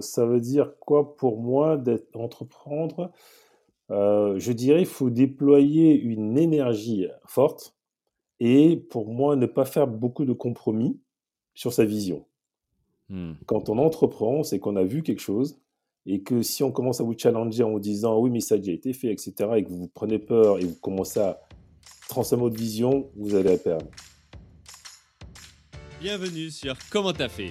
Ça veut dire quoi pour moi d'être entreprendre euh, Je dirais il faut déployer une énergie forte et pour moi ne pas faire beaucoup de compromis sur sa vision. Mmh. Quand on entreprend, c'est qu'on a vu quelque chose et que si on commence à vous challenger en vous disant oui mais ça a déjà été fait, etc. et que vous prenez peur et vous commencez à transformer votre vision, vous allez la perdre. Bienvenue sur Comment t'as fait,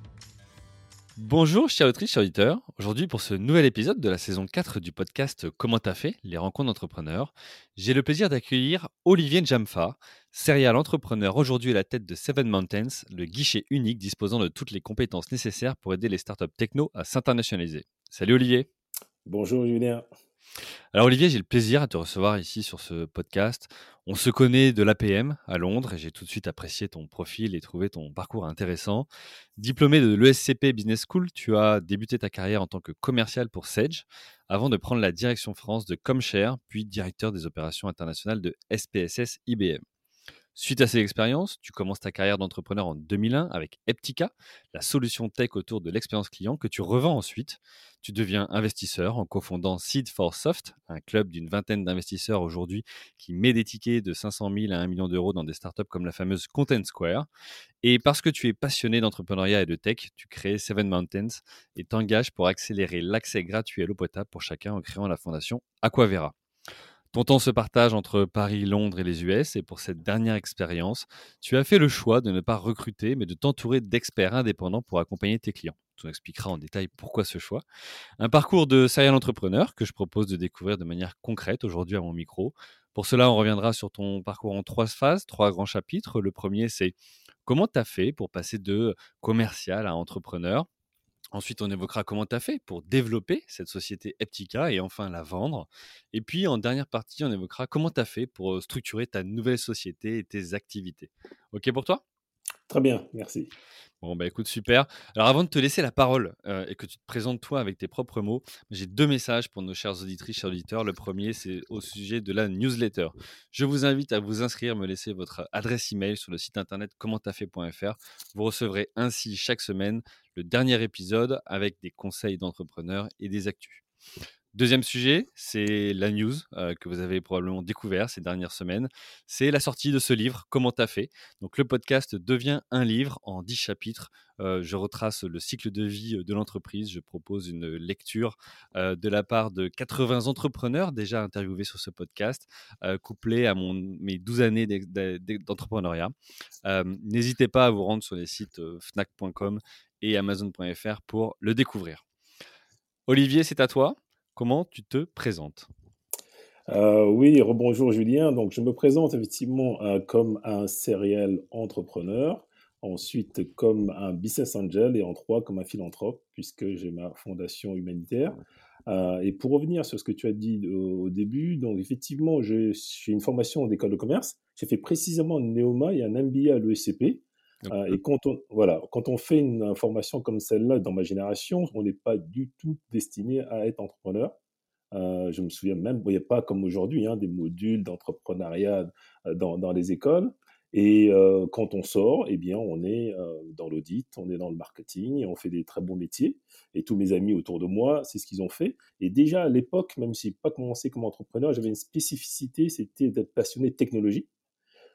Bonjour chers autrices, chers auditeurs. Aujourd'hui pour ce nouvel épisode de la saison 4 du podcast Comment t'as fait? Les rencontres d'entrepreneurs, j'ai le plaisir d'accueillir Olivier Njamfa, serial entrepreneur aujourd'hui à la tête de Seven Mountains, le guichet unique disposant de toutes les compétences nécessaires pour aider les startups techno à s'internationaliser. Salut Olivier Bonjour Julien alors Olivier, j'ai le plaisir à te recevoir ici sur ce podcast. On se connaît de l'APM à Londres et j'ai tout de suite apprécié ton profil et trouvé ton parcours intéressant. Diplômé de l'ESCP Business School, tu as débuté ta carrière en tant que commercial pour Sage avant de prendre la direction France de Comshare, puis directeur des opérations internationales de SPSS IBM. Suite à ces expériences, tu commences ta carrière d'entrepreneur en 2001 avec Eptica, la solution tech autour de l'expérience client que tu revends ensuite. Tu deviens investisseur en cofondant Seed for Soft, un club d'une vingtaine d'investisseurs aujourd'hui qui met des tickets de 500 000 à 1 million d'euros dans des startups comme la fameuse Content Square. Et parce que tu es passionné d'entrepreneuriat et de tech, tu crées Seven Mountains et t'engages pour accélérer l'accès gratuit à l'eau potable pour chacun en créant la fondation Aquavera. Ton temps se partage entre Paris, Londres et les US, et pour cette dernière expérience, tu as fait le choix de ne pas recruter, mais de t'entourer d'experts indépendants pour accompagner tes clients. Tu nous expliqueras en détail pourquoi ce choix. Un parcours de serial entrepreneur que je propose de découvrir de manière concrète aujourd'hui à mon micro. Pour cela, on reviendra sur ton parcours en trois phases, trois grands chapitres. Le premier, c'est comment tu as fait pour passer de commercial à entrepreneur? Ensuite, on évoquera comment tu as fait pour développer cette société Eptica et enfin la vendre. Et puis, en dernière partie, on évoquera comment tu as fait pour structurer ta nouvelle société et tes activités. OK pour toi? Très bien, merci. Bon, bah écoute, super. Alors, avant de te laisser la parole et que tu te présentes toi avec tes propres mots, j'ai deux messages pour nos chers auditrices, chers auditeurs. Le premier, c'est au sujet de la newsletter. Je vous invite à vous inscrire, me laisser votre adresse email sur le site internet commenttafait.fr. Vous recevrez ainsi chaque semaine le dernier épisode avec des conseils d'entrepreneurs et des actus. Deuxième sujet, c'est la news euh, que vous avez probablement découvert ces dernières semaines. C'est la sortie de ce livre, Comment t'as fait? Donc le podcast devient un livre en dix chapitres. Euh, je retrace le cycle de vie euh, de l'entreprise. Je propose une lecture de la part de 80 entrepreneurs déjà interviewés sur ce podcast, couplé à mes 12 années d'entrepreneuriat. N'hésitez pas à vous rendre sur les sites fnac.com et amazon.fr pour le découvrir. Olivier, c'est à toi. Comment tu te présentes? Euh, oui, rebonjour Julien. Donc, je me présente effectivement euh, comme un serial entrepreneur, ensuite comme un business angel et en trois comme un philanthrope, puisque j'ai ma fondation humanitaire. Euh, et pour revenir sur ce que tu as dit au, début, donc effectivement, j'ai une formation en école de commerce. J'ai fait précisément un Neoma et un MBA à l'ESCP. Et quand on, voilà, quand on fait une formation comme celle-là dans ma génération, on n'est pas du tout destiné à être entrepreneur. Euh, je me souviens même, il n'y a pas comme aujourd'hui hein, des modules d'entrepreneuriat euh, dans, dans, les écoles. Et euh, quand on sort, eh bien, on est dans l'audit, on est dans le marketing et on fait des très bons métiers. Et tous mes amis autour de moi, c'est ce qu'ils ont fait. Et déjà à l'époque, même si je n'ai pas commencé comme entrepreneur, j'avais une spécificité, c'était d'être passionné de technologie.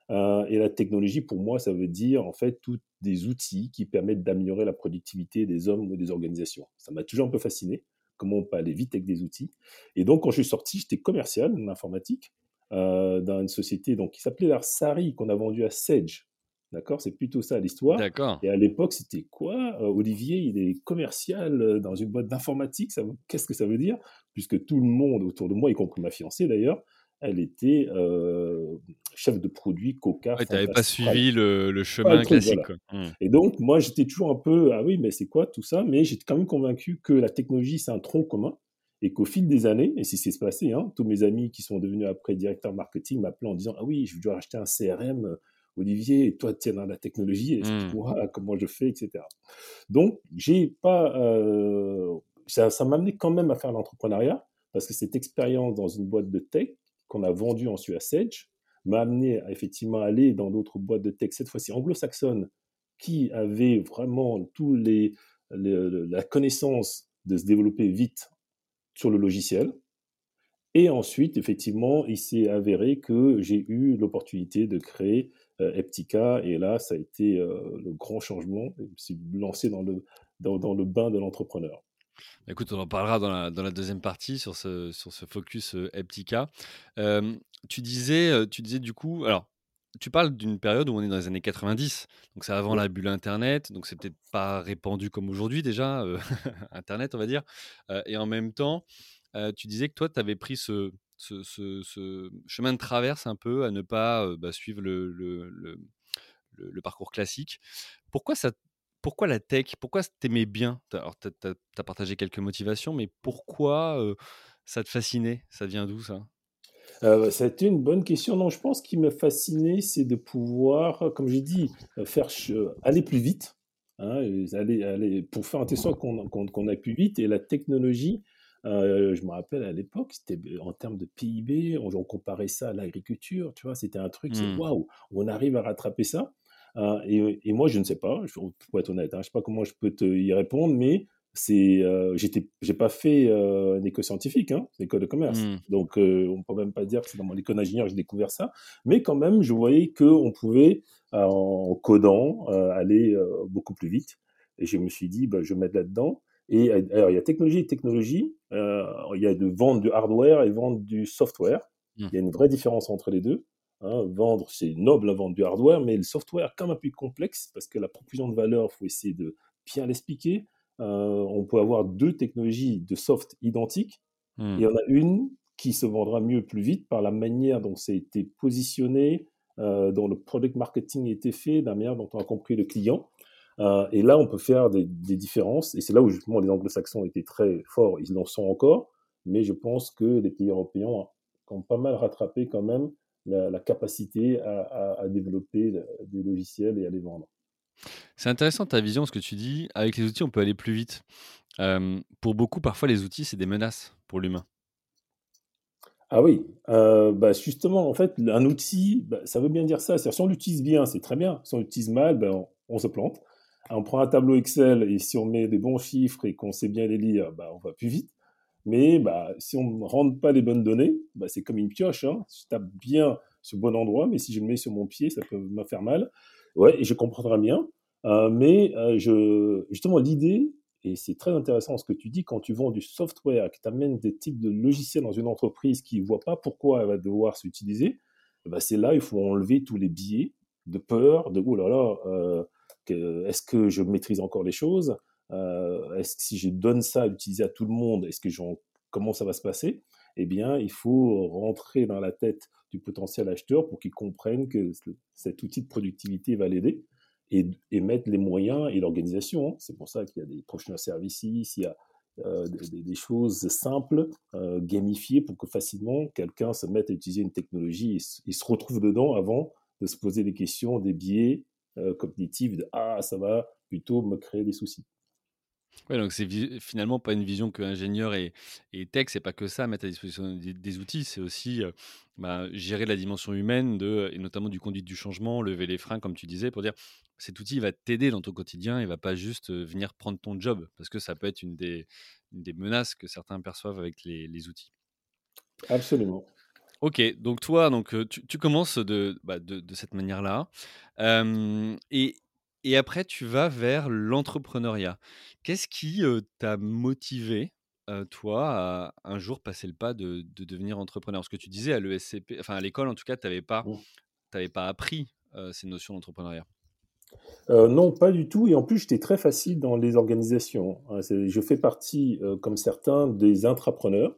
Et la technologie, pour moi, ça veut dire en fait tous des outils qui permettent d'améliorer la productivité des hommes ou des organisations. Ça m'a toujours un peu fasciné comment on peut aller vite avec des outils. Et donc, quand je suis sorti, j'étais commercial en informatique euh, dans une société donc, qui s'appelait l'Arsari, qu'on a vendu à Sage. D'accord? C'est plutôt ça l'histoire. D'accord. Et à l'époque, c'était quoi? Euh, Olivier, il est commercial euh, dans une boîte d'informatique. Qu'est-ce que ça veut dire? Puisque tout le monde autour de moi, y compris ma fiancée d'ailleurs, elle était euh, chef de produit Coca. Ouais, tu n'avais pas suivi le, chemin classique. Mmh. Et donc, moi, j'étais toujours un peu, ah oui, mais c'est quoi tout ça? Mais j'étais quand même convaincu que la technologie, c'est un tronc commun et qu'au fil des années, et c'est ce qui s'est passé, hein, tous mes amis qui sont devenus après directeurs marketing m'appelaient en disant Ah oui, je dois acheter un CRM, Olivier, toi, tu es dans la technologie, explique-moi mmh. comment je fais, etc. Donc, j'ai pas. Euh, ça, m'a amené quand même à faire l'entrepreneuriat, parce que cette expérience dans une boîte de tech qu'on a vendue ensuite à Sage m'a amené à effectivement aller dans d'autres boîtes de tech, cette fois-ci anglo-saxonnes, qui avaient vraiment tous les, la connaissance de se développer vite sur le logiciel. Et ensuite, effectivement, il s'est avéré que j'ai eu l'opportunité de créer euh, Eptica. Et là, ça a été euh, le grand changement. Je me suis lancé dans le, dans le bain de l'entrepreneur. Écoute, on en parlera dans la, dans la, deuxième partie sur ce, sur ce focus euh, Eptica. tu, disais, tu disais du coup, alors, tu parles d'une période où on est dans les années 90, donc c'est avant la bulle Internet, donc c'est peut-être pas répandu comme aujourd'hui déjà, Internet on va dire. et en même temps, tu disais que toi, tu avais pris ce, ce, ce, chemin de traverse un peu à ne pas bah, suivre le, le, le, le, parcours classique. Pourquoi, ça, pourquoi la tech? Pourquoi t'aimais bien? Alors, tu as, partagé quelques motivations, mais pourquoi ça te fascinait? Ça vient d'où ça? Euh, ça a été une bonne question. Non, je pense qu'il m'a fasciné, c'est de pouvoir, comme j'ai dit, faire aller plus vite, hein, aller, aller, pour faire un test qu'on qu'on aille plus vite. Et la technologie, euh, je me rappelle à l'époque, c'était en termes de PIB, on, comparait ça à l'agriculture, tu vois, c'était un truc, c'est mmh. waouh, on arrive à rattraper ça. Euh, et, moi, je ne sais pas, pour être honnête, hein, je ne sais pas comment je peux te y répondre, mais c'est, euh, j'ai pas fait euh, une école scientifique, hein, une école de commerce, mmh. donc on peut même pas dire que c'est dans mon école d'ingénieur que j'ai découvert ça, mais quand même, je voyais que on pouvait en codant aller beaucoup plus vite, et je me suis dit, bah, je vais mettre là-dedans. Et alors, il y a technologie et technologie. Euh, il y a de vendre du hardware et vendre du software. Mmh. Il y a une vraie différence entre les deux. Hein. vendre, c'est noble à vendre du hardware, mais le software, quand même plus complexe, parce que la proposition de valeur, il faut essayer de bien l'expliquer. Euh, on peut avoir deux technologies de soft identiques. Mmh. Il y en a une qui se vendra mieux plus vite par la manière dont ça a été positionné, euh, dont le product marketing a été fait, de la manière dont on a compris le client. Euh, et là, on peut faire des, différences. Et c'est là où justement les anglo-saxons étaient très forts. Ils en sont encore. Mais je pense que les pays européens ont pas mal rattrapé quand même la, capacité à, développer des logiciels et à les vendre. C'est intéressant ta vision, ce que tu dis. Avec les outils, on peut aller plus vite. Euh, pour beaucoup, parfois, les outils, c'est des menaces pour l'humain. Ah oui, euh, bah justement, en fait, un outil, bah, ça veut bien dire ça. Si on l'utilise bien, c'est très bien. Si on l'utilise mal, ben, on, se plante on prend un tableau Excel et si on met des bons chiffres et qu'on sait bien les lire, bah, on va plus vite. Mais bah, si on ne rentre pas les bonnes données, bah, c'est comme une pioche. Hein. Je tape bien le bon endroit, mais si je le mets sur mon pied, ça peut me faire mal. Ouais, et je comprendrai bien. Euh, mais euh, je, justement, l'idée, et c'est très intéressant ce que tu dis, quand tu vends du software, qui t'amène des types de logiciels dans une entreprise qui ne voit pas pourquoi elle va devoir s'utiliser, bah, c'est là il faut enlever tous les biais de peur, de oh là là, euh, est-ce que je maîtrise encore les choses? Est-ce que si je donne ça à utiliser à tout le monde, est-ce que comment ça va se passer? Eh bien, il faut rentrer dans la tête du potentiel acheteur pour qu'il comprenne que cet outil de productivité va l'aider et, mettre les moyens et l'organisation. Hein. C'est pour ça qu'il y a des professionnels services, il y a euh, des, choses simples, euh, gamifiées, pour que facilement quelqu'un se mette à utiliser une technologie et, se retrouve dedans avant de se poser des questions, des biais, euh, cognitive de ah ça va plutôt me créer des soucis. Ouais, donc c'est finalement pas une vision que ingénieur et, et tech, c'est pas que ça, mettre à disposition des, outils, c'est aussi euh, bah, gérer la dimension humaine de, et notamment du conduite du changement, lever les freins, comme tu disais, pour dire cet outil va t'aider dans ton quotidien, il va pas juste venir prendre ton job, parce que ça peut être une des, des menaces que certains perçoivent avec les, les outils. Absolument. Ok, donc toi, donc, tu, commences de, bah, de, cette manière-là. et, et après, tu vas vers l'entrepreneuriat. Qu'est-ce qui t'a motivé, toi, à un jour passer le pas de, de devenir entrepreneur? Ce que tu disais à l'ESCP, enfin à l'école en tout cas, tu n'avais pas, mmh. pas appris ces notions d'entrepreneuriat. Non, pas du tout. Et en plus, j'étais très facile dans les organisations. Hein. Je fais partie, comme certains, des intrapreneurs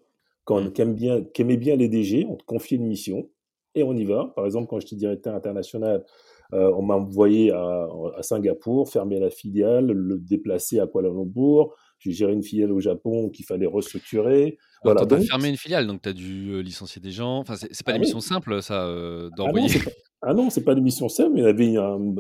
mmh. qui, aiment bien, qui aimaient bien les DG. On te confie une mission et on y va. Par exemple, quand j'étais directeur international, euh, on m'a envoyé à, Singapour, fermer la filiale, le déplacer à Kuala Lumpur. J'ai géré une filiale au Japon qu'il fallait restructurer. Voilà, tu as fermé une filiale, donc tu as dû licencier des gens. Enfin, c'est pas ah une mission simple, ça, ah d'envoyer. Ah non, c'est pas une mission simple, mais il y avait un,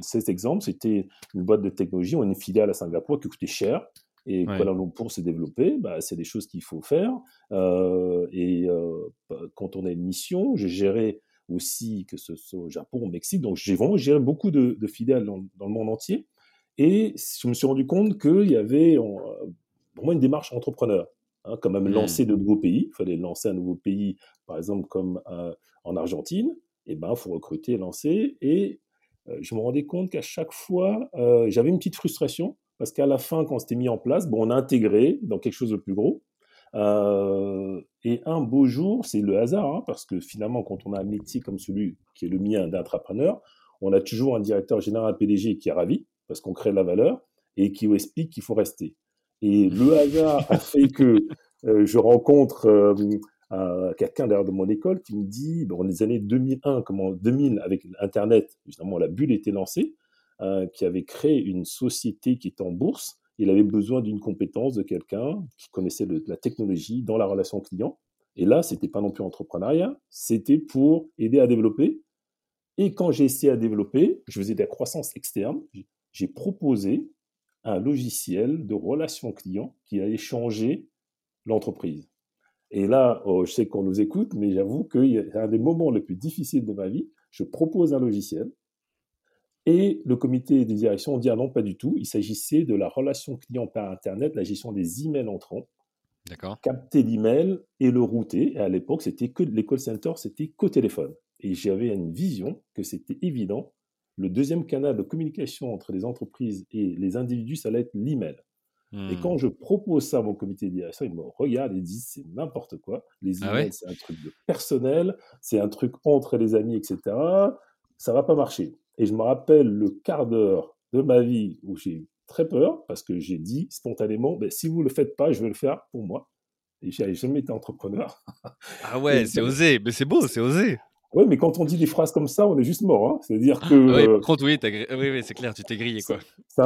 cet exemple, c'était une boîte de technologie, on a une filiale à Singapour qui coûtait cher, et ouais. Kuala Lumpur s'est développé, bah, c'est des choses qu'il faut faire. Euh, et euh, bah, quand on a une mission, j'ai géré aussi, que ce soit au Japon, au Mexique, donc j'ai vraiment géré beaucoup de, filiales dans, le monde entier. Et je me suis rendu compte qu'il y avait pour moi une démarche entrepreneur. Hein, quand même lancer mmh. de nouveaux pays. Il fallait lancer un nouveau pays, par exemple comme euh, en Argentine et ben, faut recruter, lancer. Et euh, je me rendais compte qu'à chaque fois, euh, j'avais une petite frustration parce qu'à la fin, quand on s'était mis en place, bon, on a intégré dans quelque chose de plus gros. Euh, et un beau jour, c'est le hasard, hein, parce que finalement, quand on a un métier comme celui qui est le mien d'entrepreneur, on a toujours un directeur général, PDG qui est ravi, parce qu'on crée de la valeur, et qui vous explique qu'il faut rester. Et le hasard a fait que je rencontre quelqu'un derrière de mon école qui me dit, dans les années 2001, comment 2000, avec Internet, justement, la bulle était lancée, euh, qui avait créé une société qui est en bourse. Il avait besoin d'une compétence de quelqu'un qui connaissait la technologie dans la relation client. Et là, c'était pas non plus entrepreneuriat, c'était pour aider à développer. Et quand j'ai essayé à développer, je faisais de la croissance externe. J'ai proposé un logiciel de relation client qui allait changer l'entreprise. Et là, oh, je sais qu'on nous écoute, mais j'avoue que c'est un des moments les plus difficiles de ma vie. Je propose un logiciel et le comité de direction dit ah non, pas du tout. Il s'agissait de la relation client par Internet, la gestion des emails entrants. D'accord. Capter l'email et le router. Et à l'époque, c'était que les call centers, c'était qu'au téléphone. Et j'avais une vision que c'était évident. Le deuxième canal de communication entre les entreprises et les individus, ça allait être l'email. Et mmh. quand je propose ça à mon comité de direction, ils me regardent et disent c'est n'importe quoi. Les ah emails, c'est un truc de personnel, c'est un truc entre les amis, etc. Ça va pas marcher. Et je me rappelle le quart d'heure de ma vie où j'ai eu très peur parce que j'ai dit spontanément ben, si vous le faites pas, je vais le faire pour moi. Et j'ai jamais été entrepreneur. Ah ouais, c'est osé, mais c'est beau, c'est osé. Oui, mais quand on dit des phrases comme ça, on est juste mort. Hein. C'est-à-dire que. oui, oui, oui c'est clair, tu t'es grillé. quoi. C'est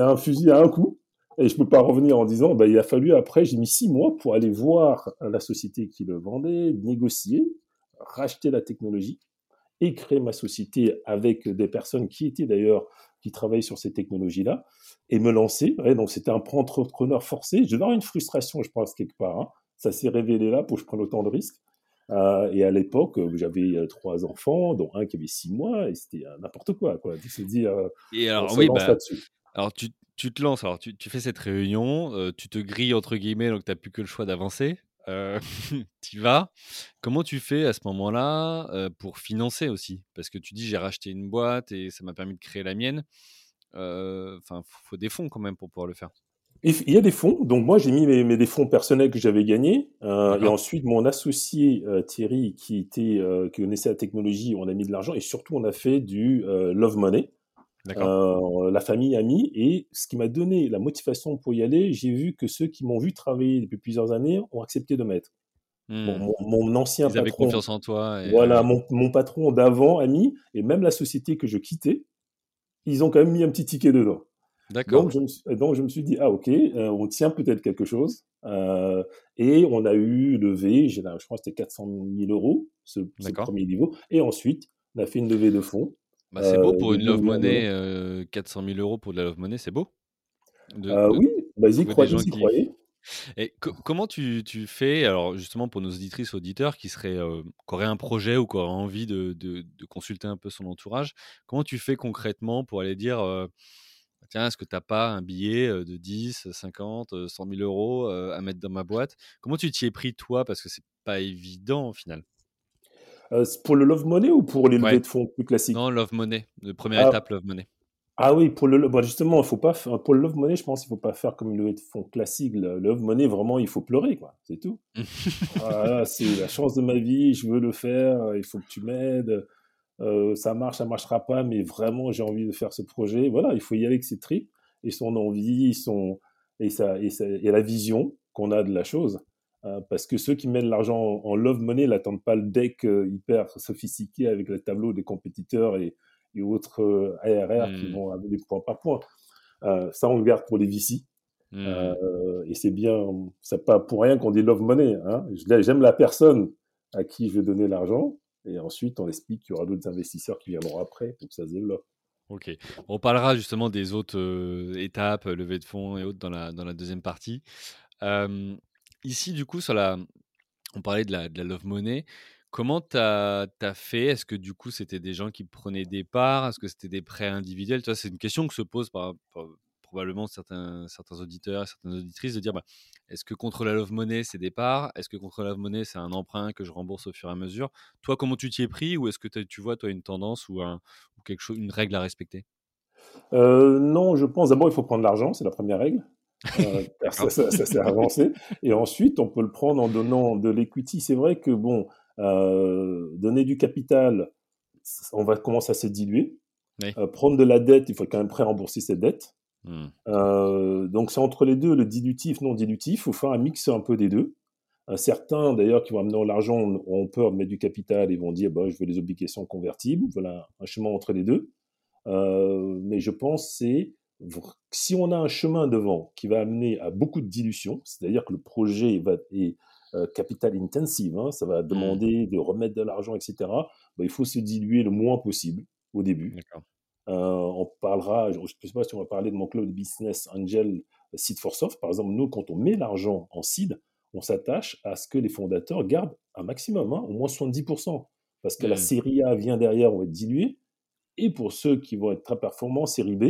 un, un fusil à un coup. Et je ne peux pas revenir en disant, bah, il a fallu après, j'ai mis six mois pour aller voir la société qui le vendait, négocier, racheter la technologie et créer ma société avec des personnes qui étaient d'ailleurs, qui travaillaient sur ces technologies-là, et me lancer. donc c'était un entrepreneur forcé. Je devais avoir une frustration, je pense, quelque part. Hein. Ça s'est révélé là pour que je prenne autant de risques. Euh, et à l'époque, j'avais euh, trois enfants, dont un qui avait six mois, et c'était euh, n'importe quoi, quoi. Et alors, oui, bah, alors tu, tu te lances, alors tu, fais cette réunion, tu te grilles entre guillemets, donc tu n'as plus que le choix d'avancer. tu vas. Comment tu fais à ce moment-là pour financer aussi? Parce que tu dis j'ai racheté une boîte et ça m'a permis de créer la mienne. Enfin, il faut des fonds quand même pour pouvoir le faire. Il y a des fonds. Donc moi j'ai mis mes, des fonds personnels que j'avais gagnés. et ensuite mon associé Thierry qui était qui connaissait la technologie, on a mis de l'argent et surtout on a fait du love money. Euh, la famille, amis. Et ce qui m'a donné la motivation pour y aller, j'ai vu que ceux qui m'ont vu travailler depuis plusieurs années ont accepté de mettre. Mmh. mon, ancien Ils patron. confiance en toi. Voilà, euh, mon, patron d'avant, ami, et même la société que je quittais, ils ont quand même mis un petit ticket dedans. D'accord. Donc, je me suis dit, ah ok, euh, on tient peut-être quelque chose. et on a eu levé, je crois que c'était 400 000 euros, ce premier niveau. Et ensuite, on a fait une levée de fonds bah, c'est beau pour une Love Money, 400 000 euros pour de la Love Money, c'est beau. Euh, oui, vas-y, croyez, croyez. Et comment tu, tu, fais, alors justement pour nos auditrices, auditeurs qui, seraient, qui auraient un projet ou qui auraient envie de, de, consulter un peu son entourage, comment tu fais concrètement pour aller dire, tiens, est-ce que tu n'as pas un billet de 10, 50, 100 000 euros à mettre dans ma boîte? Comment tu t'y es pris toi? Parce que c'est pas évident au final. Euh, pour le Love Money ou pour les levées de fonds plus classiques Non, Love Money. La première ah. étape, Love Money. Ah oui, pour le bah, justement, faut pas pour le Love Money, je pense qu'il faut pas faire comme une levée de fonds classique. Le Love Money, vraiment, il faut pleurer, quoi. C'est tout. c'est la chance de ma vie, je veux le faire, il faut que tu m'aides. ça marche, ça marchera pas, mais vraiment j'ai envie de faire ce projet. Voilà, il faut y aller avec ses tripes et son envie, son, et, et la vision qu'on a de la chose. Parce que ceux qui mettent l'argent en, love money n'attendent pas le deck hyper sophistiqué avec le tableau des compétiteurs et, et autres ARR qui mmh. vont aller point par point. ça, on le garde pour les VC. Mmh. et c'est bien, c'est pas pour rien qu'on dit love money. Hein. J'aime la personne à qui je vais donner l'argent. Et ensuite, on explique qu'il y aura d'autres investisseurs qui viendront après pour que ça se développe. Ok. On parlera justement des autres euh, étapes, levée de fonds et autres dans la, dans la deuxième partie. Ici, du coup, on parlait de la, Love Money. Comment tu as, fait? Est-ce que du coup, c'était des gens qui prenaient des parts? Est-ce que c'était des prêts individuels? C'est une question que se pose par, par, probablement certains, certains auditeurs certaines auditrices de dire bah, est-ce que contre la Love Money, c'est des parts? Est-ce que contre la Love Money, c'est un emprunt que je rembourse au fur et à mesure? Toi, comment tu t'y es pris Ou est-ce que tu vois, toi, une tendance ou quelque chose, une règle à respecter? Euh, Non, je pense d'abord, il faut prendre l'argent, c'est la première règle. Euh, ça, ça, ça avancé. Et ensuite, on peut le prendre en donnant de l'equity. C'est vrai que, bon, euh, donner du capital, on va commencer à se diluer. prendre de la dette, il faut quand même prêt à rembourser cette dette. Hmm. Euh, donc c'est entre les deux, le dilutif, non dilutif. Il faut faire un mix un peu des deux. Euh, certains, d'ailleurs, qui vont amener l'argent, ont peur de mettre du capital et vont dire bah, je veux les obligations convertibles. Voilà un chemin entre les deux. Euh, mais je pense c'est si on a un chemin devant qui va amener à beaucoup de dilution, c'est-à-dire que le projet va, est capital intensive, hein, ça va hmm. demander de remettre de l'argent, etc., bah, il faut se diluer le moins possible au début. Euh, on parlera, je ne sais pas si on va parler de mon club de business Angel Seed for Soft. Par exemple, nous, quand on met l'argent en seed, on s'attache à ce que les fondateurs gardent un maximum, hein, au moins 70%. Parce que la mmh. série A vient derrière, on va être dilué. Et pour ceux qui vont être très performants, série B.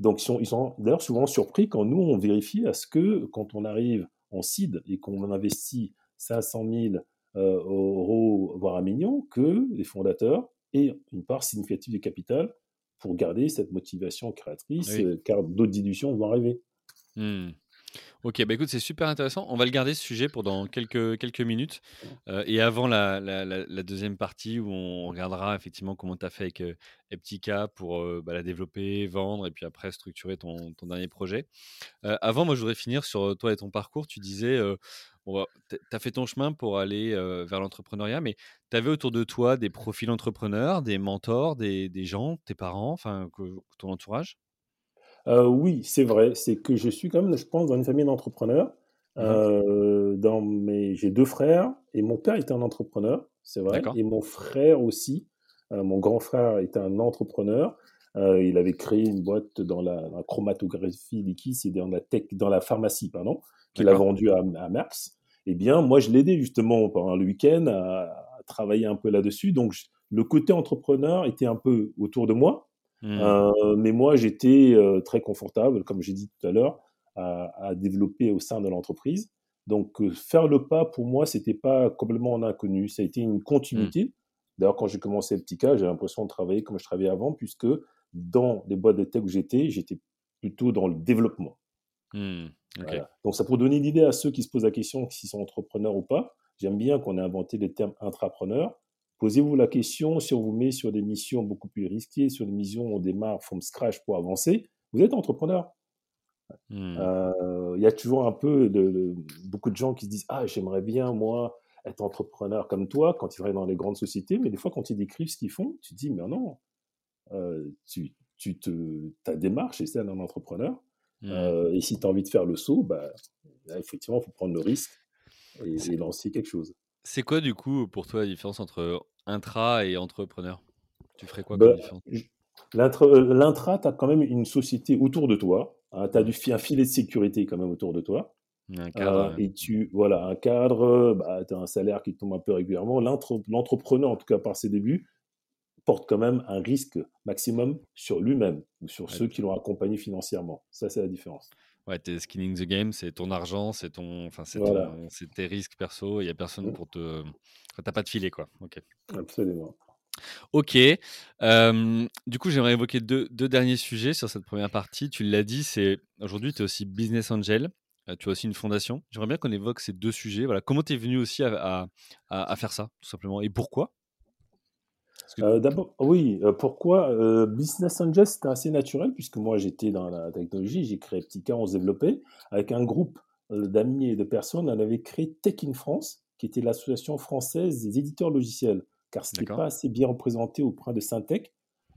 Donc, ils sont, ils sont d'ailleurs souvent surpris quand nous, on vérifie à ce que, quand on arrive en seed et qu'on investit 500 000 euh, euros, voire un million, que les fondateurs aient une part significative du capital pour garder cette motivation créatrice, euh, car d'autres dilutions vont arriver. Mmh. Ok, bah écoute, c'est super intéressant. On va le garder ce sujet pendant quelques, quelques minutes. Euh, et avant la, la, deuxième partie où on regardera effectivement comment tu as fait avec euh, Eptica pour euh, bah, la développer, vendre et puis après structurer ton, ton dernier projet. avant, moi, je voudrais finir sur toi et ton parcours. Tu disais, tu as fait ton chemin pour aller vers l'entrepreneuriat, mais tu avais autour de toi des profils entrepreneurs, des mentors, des, des gens, tes parents, enfin, ton entourage? Euh, oui, c'est vrai. C'est que je suis quand même, je pense, dans une famille d'entrepreneurs. Mmh euh, dans mes... J'ai deux frères et mon père était un entrepreneur, c'est vrai. Et mon frère aussi, euh, mon grand frère était un entrepreneur. il avait créé une boîte dans la, chromatographie liquide, c'est dans la tech, dans la pharmacie, pardon, qu'il a vendue à, à Merckx. Eh bien, moi, je l'aidais justement pendant le week-end à, travailler un peu là-dessus. Donc, le côté entrepreneur était un peu autour de moi. Mmh. Euh, mais moi, j'étais euh, très confortable, comme j'ai dit tout à l'heure, à, développer au sein de l'entreprise. Donc, euh, faire le pas, pour moi, c'était pas complètement en inconnu. Ça a été une continuité. Mmh. D'ailleurs, quand j'ai commencé Eptica, j'ai l'impression de travailler comme je travaillais avant, puisque dans les boîtes de tech où j'étais, j'étais plutôt dans le développement. Mmh. Donc, ça pour donner l'idée à ceux qui se posent la question s'ils sont entrepreneurs ou pas. J'aime bien qu'on ait inventé le terme intrapreneur Posez-vous la question, si on vous met sur des missions beaucoup plus risquées, sur des missions où on démarre from scratch pour avancer, vous êtes entrepreneur. Hmm. Euh, il y a toujours un peu de, beaucoup de gens qui se disent Ah, j'aimerais bien, moi, être entrepreneur comme toi quand ils travaillent dans les grandes sociétés, mais des fois, quand ils décrivent ce qu'ils font, tu te dis Mais non, euh, tu, tu te, ta démarche est celle d'un entrepreneur. Hmm. Euh, et si tu as envie de faire le saut, bah, effectivement, il faut prendre le risque et, et lancer quelque chose. C'est quoi, du coup, pour toi, la différence entre intra et entrepreneur? Tu ferais quoi comme bah, différence? euh, L'intra, tu as quand même une société autour de toi. Hein, tu as du, un filet de sécurité quand même autour de toi. Un cadre. Euh, et tu, voilà, un cadre, bah, tu as un salaire qui tombe un peu régulièrement. L'entrepreneur, en tout cas par ses débuts, porte quand même un risque maximum sur lui-même ou sur ceux qui l'ont accompagné financièrement. Ça, c'est la différence. Ouais, t'es skinning the game, c'est ton argent, c'est ton, enfin c'est tes risques perso. Il y a personne mmh. pour te, t'as pas de filet quoi. Ok. Absolument. Ok. du coup, j'aimerais évoquer deux, deux, derniers sujets sur cette première partie. Tu l'as dit, c'est aujourd'hui, tu es aussi business angel. Euh, tu as aussi une fondation. J'aimerais bien qu'on évoque ces deux sujets. Voilà, comment tu es venu aussi à, à, à, faire ça, tout simplement, et pourquoi? D'abord, oui, pourquoi Business Angel, c'était assez naturel, puisque moi j'étais dans la technologie, j'ai créé Ptica, on se développait. Avec un groupe d'amis et de personnes, on avait créé Tech in France, qui était l'association française des éditeurs logiciels, car ce n'était pas assez bien représenté auprès de Syntec.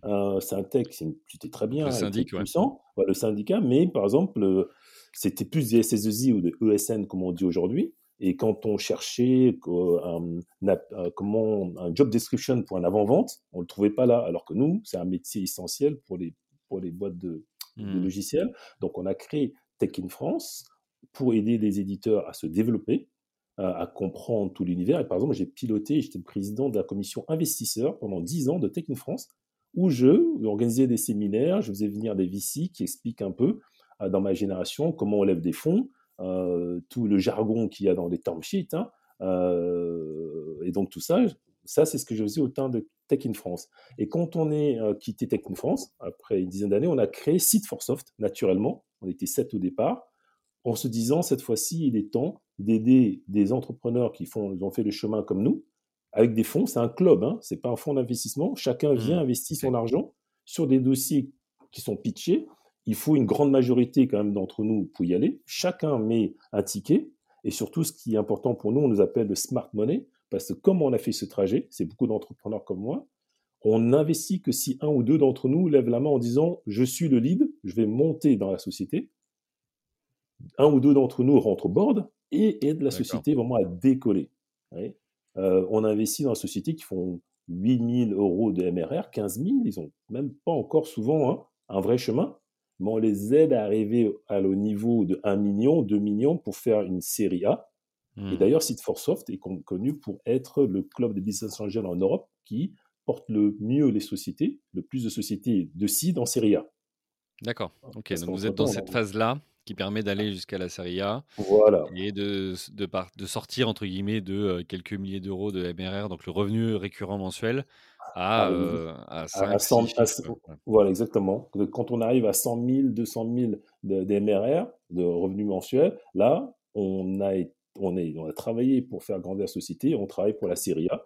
Euh, Syntec, c'était très bien, le, syndic, le syndicat, mais par exemple, c'était plus des SS2I ou des ESN, comme on dit aujourd'hui. Et quand on cherchait un, comment, un job description pour un avant-vente, on ne le trouvait pas là. Alors que nous, c'est un métier essentiel pour les, pour les boîtes de, mmh. logiciels. Donc, on a créé Tech in France pour aider les éditeurs à se développer, à, comprendre tout l'univers. Et par exemple, j'ai piloté, j'étais le président de la commission investisseurs pendant 10 ans de Tech in France, où je organisais des séminaires, je faisais venir des VC qui expliquent un peu, dans ma génération, comment on lève des fonds, tout le jargon qu'il y a dans les term sheets. Hein, euh, et donc tout ça, ça c'est ce que je faisais au temps de Tech in France. Et quand on est euh, quitté Tech in France, après une dizaine d'années, on a créé Site for Soft, naturellement. On était sept au départ, en se disant cette fois-ci, il est temps d'aider des entrepreneurs qui font, ont fait le chemin comme nous, avec des fonds. C'est un club, hein, c'est pas un fonds d'investissement. Chacun vient mmh. investir son argent sur des dossiers qui sont pitchés il faut une grande majorité quand même d'entre nous pour y aller. Chacun met un ticket. Et surtout, ce qui est important pour nous, on nous appelle le smart money, parce que comme on a fait ce trajet, c'est beaucoup d'entrepreneurs comme moi, on n'investit que si un ou deux d'entre nous lèvent la main en disant je suis le lead, je vais monter dans la société. Un ou deux d'entre nous rentrent au board et aident la société vraiment à décoller. Euh, on investit dans la société qui font 8 000 euros de MRR, 15 000, ils n'ont même pas encore souvent hein, un vrai chemin mais on les aide à arriver au niveau de 1 million, 2 millions pour faire une série A. Et hmm. d'ailleurs, Site for Soft est connu pour être le club des business angels en Europe qui porte le mieux les sociétés, le plus de sociétés de seed en série A. D'accord. Ok, donc vous êtes dans cette phase-là qui permet d'aller jusqu'à la série A voilà. et de, de, de, sortir entre guillemets de euh, quelques milliers d'euros de MRR, donc le revenu récurrent mensuel, à, à, 100, Voilà, exactement. Quand on arrive à 100 000, 200 000 de, de MRR, de revenus mensuels, là, on a, on, est, on a travaillé pour faire grandir la société, on travaille pour la série A,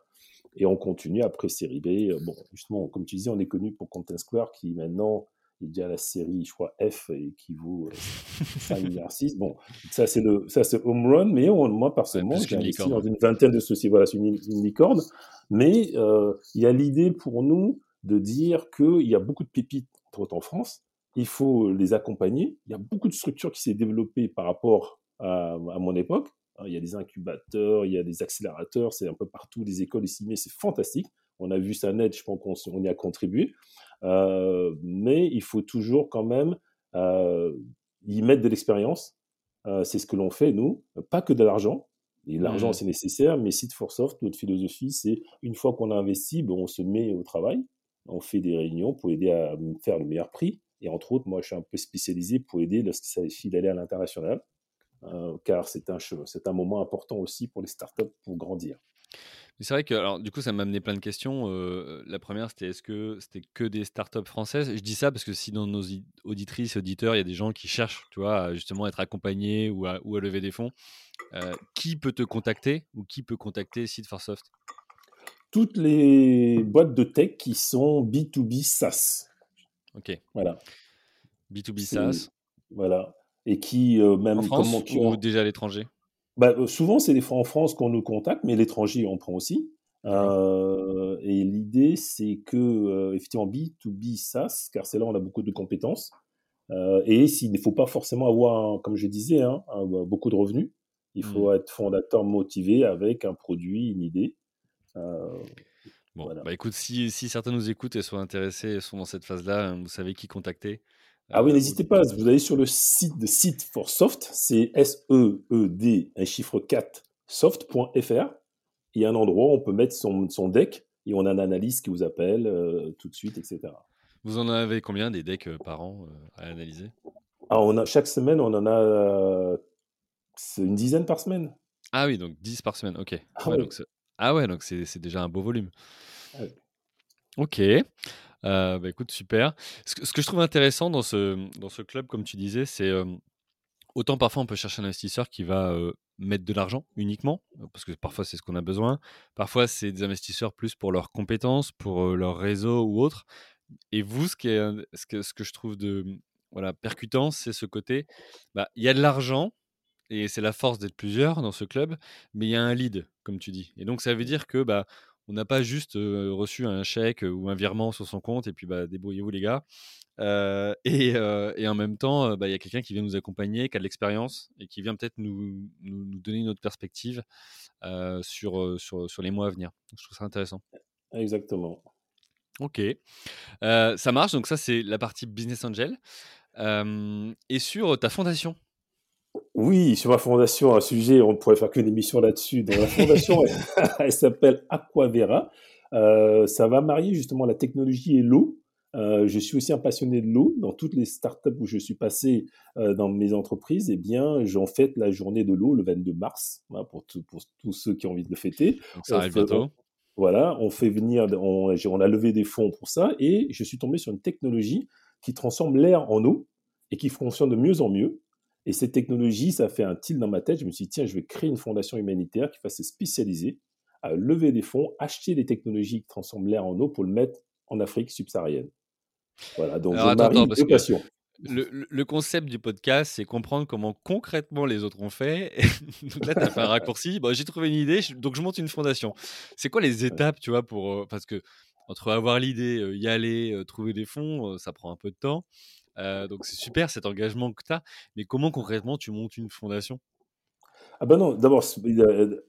et on continue après série B. Bon, justement, comme tu disais, on est connu pour Content Square, qui maintenant il y a la série, je crois, F qui vaut 5 milliards 6. Bon, ça c'est le, ça c'est home run, mais moi personnellement, j'ai investi dans une vingtaine de sociétés. Voilà, c'est une, licorne. Mais euh, il y a l'idée pour nous de dire qu'il y a beaucoup de pépites en France. Il faut les accompagner. Il y a beaucoup de structures qui s'est développées par rapport à, à mon époque. Il y a des incubateurs, il y a des accélérateurs, c'est un peu partout, des écoles ici, mais c'est fantastique. On a vu ça net, je pense qu'on y a contribué. Euh, mais il faut toujours quand même euh, y mettre de l'expérience. Euh, c'est ce que l'on fait, nous. Pas que de l'argent. Et l'argent, mmh. c'est nécessaire, mais Site for Soft, notre philosophie, c'est une fois qu'on a investi, ben, on se met au travail, on fait des réunions pour aider à faire le meilleur prix. Et entre autres, moi, je suis un peu spécialisé pour aider lorsqu'il s'agit d'aller à l'international, car c'est un, c'est un moment important aussi pour les startups pour grandir. C'est vrai que, alors, du coup, ça m'a amené plein de questions. la première, c'était est-ce que c'était que des startups françaises? Je dis ça parce que si dans nos auditrices et auditeurs, il y a des gens qui cherchent, tu vois, à justement être accompagnés ou à, ou à lever des fonds, qui peut te contacter ou qui peut contacter Seed for Soft Toutes les boîtes de tech qui sont B2B SaaS. Ok. Voilà. B2B SaaS. Voilà. Et qui, même. En France ou déjà à l'étranger? Bah, euh, souvent, c'est en France qu'on nous contacte, mais l'étranger, on prend aussi. Euh, et l'idée, c'est que, euh, effectivement, B2B SaaS, car c'est là où on a beaucoup de compétences. et s'il ne faut pas forcément avoir, comme je disais, hein, beaucoup de revenus. Il faut mmh. être fondateur motivé avec un produit, une idée. bon, bah écoute, si, si, certains nous écoutent et sont intéressés, sont dans cette phase-là, vous savez qui contacter. Ah oui, euh, n'hésitez pas, vous allez sur le site de Site for Soft, c'est S-E-E-D, un chiffre 4, soft.fr. Il y a un endroit où on peut mettre son, son deck et on a un analyste qui vous appelle euh, tout de suite, etc. Vous en avez combien des decks euh, par an à analyser? Ah, on a, Chaque semaine, on en a une dizaine par semaine. Ah oui, donc 10 par semaine, ok. Ah, ouais, Donc ah ouais, c'est déjà un beau volume. Ah ok. Euh, bah, écoute, super. Ce que, je trouve intéressant dans ce, dans ce club, comme tu disais, c'est autant parfois on peut chercher un investisseur qui va mettre de l'argent uniquement, parce que parfois c'est ce qu'on a besoin. Parfois c'est des investisseurs plus pour leurs compétences, pour leur réseau ou autre. Et vous, ce, qui est, ce, que, ce que je trouve de voilà, percutant, c'est ce côté, bah, il y a de l'argent, et c'est la force d'être plusieurs dans ce club, mais il y a un lead, comme tu dis. Et donc ça veut dire que bah, on n'a pas juste reçu un chèque ou un virement sur son compte et puis bah, débrouillez-vous les gars. et, et, en même temps, bah, il y a quelqu'un qui vient nous accompagner, qui a de l'expérience et qui vient peut-être nous, nous, donner une autre perspective sur, sur, sur, les mois à venir. Je trouve ça intéressant. Exactement. Ok, ça marche. Donc ça, c'est la partie Business Angel. et sur ta fondation oui, sur ma fondation, un sujet, on pourrait faire qu'une émission là-dessus. Donc, la fondation, elle, s'appelle Aquavera. Euh, ça va marier justement la technologie et l'eau. Euh, je suis aussi un passionné de l'eau. Dans toutes les startups où je suis passé euh, dans mes entreprises, eh bien, j'en fête la journée de l'eau le 22 mars, pour, pour, tous ceux qui ont envie de le fêter. ça arrive bientôt. Voilà, on fait venir, on, on a levé des fonds pour ça, et je suis tombé sur une technologie qui transforme l'air en eau et qui fonctionne de mieux en mieux. Et cette technologie, ça fait un tilt dans ma tête. Je me suis dit, tiens, je vais créer une fondation humanitaire qui va se spécialiser à lever des fonds, acheter des technologies qui transforment l'air en eau pour le mettre en Afrique subsaharienne. Voilà, donc Alors, attends, parce que le, concept du podcast, c'est comprendre comment concrètement les autres ont fait. donc là, tu as fait un raccourci. Bon, j'ai trouvé une idée, donc je monte une fondation. C'est quoi les étapes, tu vois, pour. Euh, parce que entre avoir l'idée, euh, y aller, euh, trouver des fonds, ça prend un peu de temps donc c'est super cet engagement que tu as, mais comment concrètement tu montes une fondation? Ah ben non, d'abord,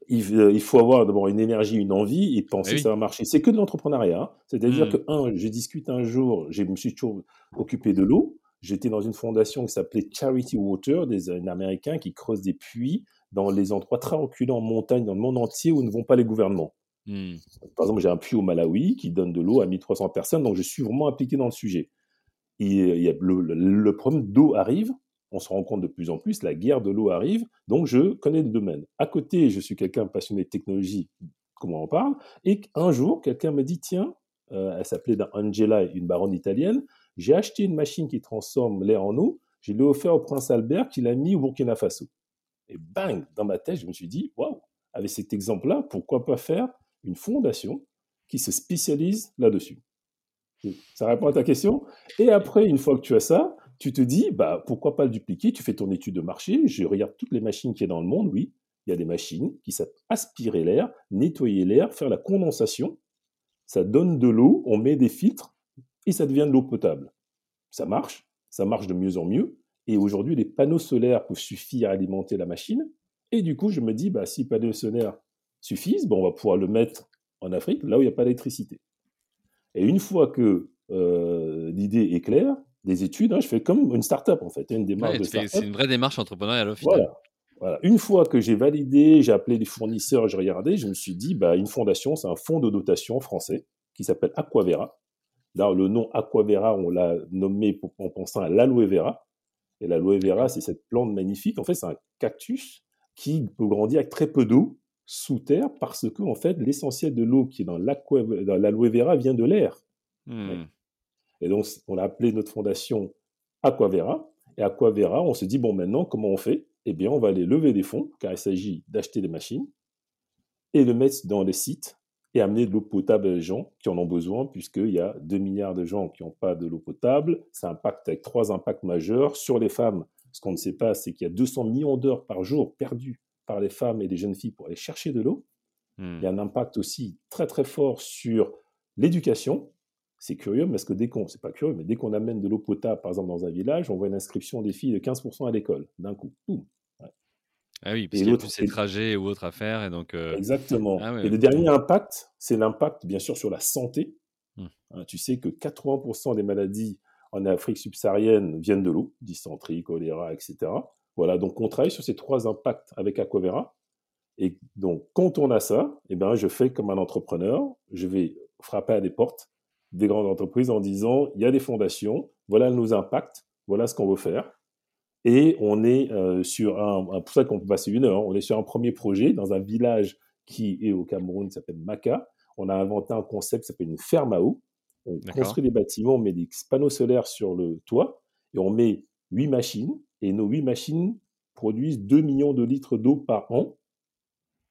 il faut avoir d'abord une énergie, une envie et penser que ça va marcher. C'est que de l'entrepreneuriat. Hein. C'est-à-dire mmh. que, un, je discute un jour, je me suis toujours occupé de l'eau. J'étais dans une fondation qui s'appelait Charity Water, des Américains qui creusent des puits dans les endroits très reculés en montagne dans le monde entier où ne vont pas les gouvernements. Mmh. Par exemple, j'ai un puits au Malawi qui donne de l'eau à 1300 personnes, donc je suis vraiment impliqué dans le sujet il y a le, problème d'eau arrive, on se rend compte de plus en plus, la guerre de l'eau arrive, donc je connais le domaine. À côté, je suis quelqu'un passionné de technologie, comment on parle, et un jour, quelqu'un me dit, tiens, euh, elle s'appelait Angela, une baronne italienne, j'ai acheté une machine qui transforme l'air en eau, je l'ai offert au prince Albert qui l'a mis au Burkina Faso. Et bang, dans ma tête, je me suis dit, waouh, avec cet exemple-là, pourquoi pas faire une fondation qui se spécialise là-dessus ça répond à ta question. Et après, une fois que tu as ça, tu te dis, bah, pourquoi pas le dupliquer? Tu fais ton étude de marché, je regarde toutes les machines qui a dans le monde, oui, il y a des machines qui savent aspirer l'air, nettoyer l'air, faire la condensation. Ça donne de l'eau, on met des filtres et ça devient de l'eau potable. Ça marche, ça marche de mieux en mieux. Et aujourd'hui, les panneaux solaires peuvent suffire à alimenter la machine. Et du coup, je me dis, bah, si les panneaux solaires suffisent, bon, on va pouvoir le mettre en Afrique, là où il n'y a pas d'électricité. Et une fois que euh, l'idée est claire, des études, hein, je fais comme une start-up en fait, une démarche de C'est une vraie démarche entrepreneuriale au final. Voilà. voilà. Une fois que j'ai validé, j'ai appelé les fournisseurs, j'ai regardé, je me suis dit, bah, une fondation, c'est un fonds de dotation français qui s'appelle Aquavera. Là, le nom Aquavera, on l'a nommé en pensant à l'aloe vera. Et l'aloe vera, c'est cette plante magnifique. En fait, c'est un cactus qui peut grandir avec très peu d'eau sous terre parce que en fait l'essentiel de l'eau qui est dans l'aloe vera vient de l'air. Hmm. Et donc on a appelé notre fondation Aquavera. Et Aquavera, on se dit bon maintenant comment on fait? Eh bien on va aller lever des fonds car il s'agit d'acheter des machines et le mettre dans les sites et amener de l'eau potable à les gens qui en ont besoin puisqu'il y a 2 milliards de gens qui n'ont pas de l'eau potable. Ça impacte avec trois impacts majeurs sur les femmes. Ce qu'on ne sait pas, c'est qu'il y a 200 millions d'heures par jour perdues par les femmes et les jeunes filles pour aller chercher de l'eau. Il y a hmm. un impact aussi très très fort sur l'éducation. C'est curieux, parce que dès qu'on, c'est pas curieux, mais dès qu'on amène de l'eau potable, par exemple dans un village, on voit une inscription des filles de 15% à l'école, d'un coup. Ah oui, parce qu'il y a ces trajets ou autres à faire. Et donc, euh, Exactement. Ah et le dernier impact, c'est l'impact, bien sûr, sur la santé. Hmm. Hein, tu sais que 80% des maladies en Afrique subsaharienne viennent de l'eau, dysenterie, choléra, etc. Voilà, donc on travaille sur ces trois impacts avec Aquavera. Et donc, quand on a ça, eh ben, je fais comme un entrepreneur, je vais frapper à des portes des grandes entreprises en disant, il y a des fondations, voilà nos impacts, voilà ce qu'on veut faire. Et on est euh, sur un, pour ça qu'on peut passer une heure, on est sur un premier projet dans un village qui est au Cameroun, qui s'appelle Maka. On a inventé un concept qui s'appelle une ferme à eau. On construit des bâtiments, on met des panneaux solaires sur le toit et on met huit machines et nos huit machines produisent 2 millions de litres d'eau par an.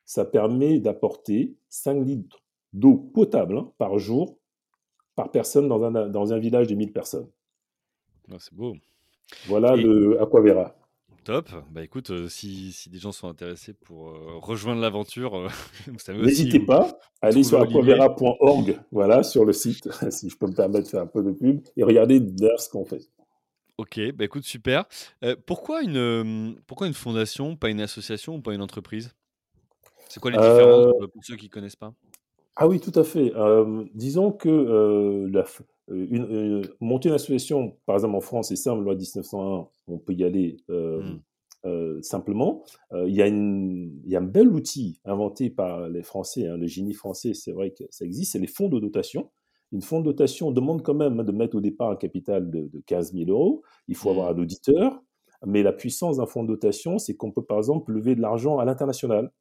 Ça permet d'apporter 5 litres d'eau potable hein, par jour par personne dans un, dans un village de 1000 personnes. Ah, c'est beau. Voilà le Aquavera. Top. Bah écoute, euh, si, si, des gens sont intéressés pour euh, rejoindre l'aventure, euh, n'hésitez pas. Allez sur aquavera.org, voilà, sur le site, si je peux me permettre de faire un peu de pub, et regardez d'ailleurs ce qu'on fait. Ok, bah écoute, super. pourquoi, une, pourquoi une fondation, pas une association ou pas une entreprise? C'est quoi les différences pour ceux qui ne connaissent pas? Ah oui, tout à fait. disons que la, euh, une, euh, monter une association, par exemple en France, c'est simple, loi 1901, on peut y aller euh, mmh. simplement. Il y, a y, a un bel outil inventé par les Français, hein, le génie français, c'est vrai que ça existe, c'est les fonds de dotation. Une fonds de dotation demande quand même de mettre au départ un capital de, 15 000 euros. Il faut avoir mmh. un auditeur. Mais la puissance d'un fonds de dotation, c'est qu'on peut par exemple lever de l'argent à l'international.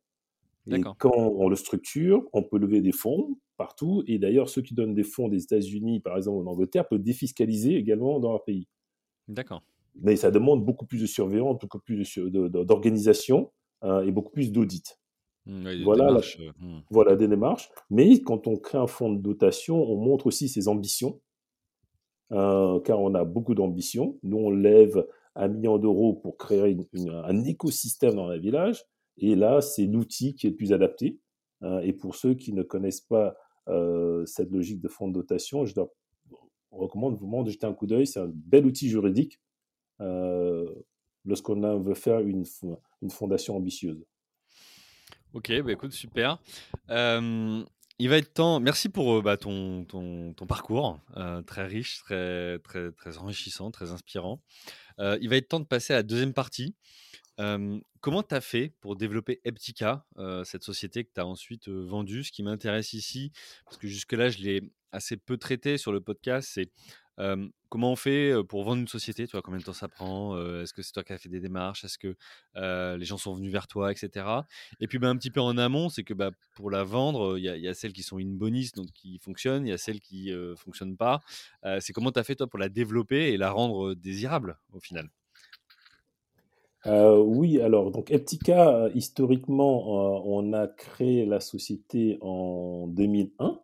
Et quand on le structure, on peut lever des fonds partout. Et d'ailleurs, ceux qui donnent des fonds des États-Unis, par exemple, en Angleterre, peuvent défiscaliser également dans leur pays. D'accord. Mais ça demande beaucoup plus de surveillance, beaucoup plus d'organisation hein, et beaucoup plus d'audit. Mmh, voilà, euh, mmh. voilà des démarches. Mais quand on crée un fonds de dotation, on montre aussi ses ambitions, hein, car on a beaucoup d'ambitions. Nous, on lève un million d'euros pour créer un écosystème dans un village. Et là, c'est l'outil qui est le plus adapté. Hein, et pour ceux qui ne connaissent pas euh, cette logique de fonds de dotation, je dois, recommande vraiment de jeter un coup d'œil. C'est un bel outil juridique euh, lorsqu'on veut faire une, une fondation ambitieuse. Ok, bah écoute, super. il va être temps. Merci pour bah, ton, ton, ton, parcours, très riche, très, très, très enrichissant, très inspirant. il va être temps de passer à la deuxième partie comment tu as fait pour développer Eptica, cette société que tu as ensuite vendue? Ce qui m'intéresse ici, parce que jusque-là, je l'ai assez peu traité sur le podcast, c'est comment on fait pour vendre une société Tu combien de temps ça prend Est-ce que c'est toi qui as fait des démarches? Est-ce que les gens sont venus vers toi, etc. Et puis, bah, un petit peu en amont, c'est que bah, pour la vendre, il y, a celles qui sont in bonus, donc qui fonctionnent, il y a celles qui ne fonctionnent pas. c'est comment tu as fait, toi, pour la développer et la rendre désirable au final? Oui, alors, donc Eptica, historiquement, on a créé la société en 2001.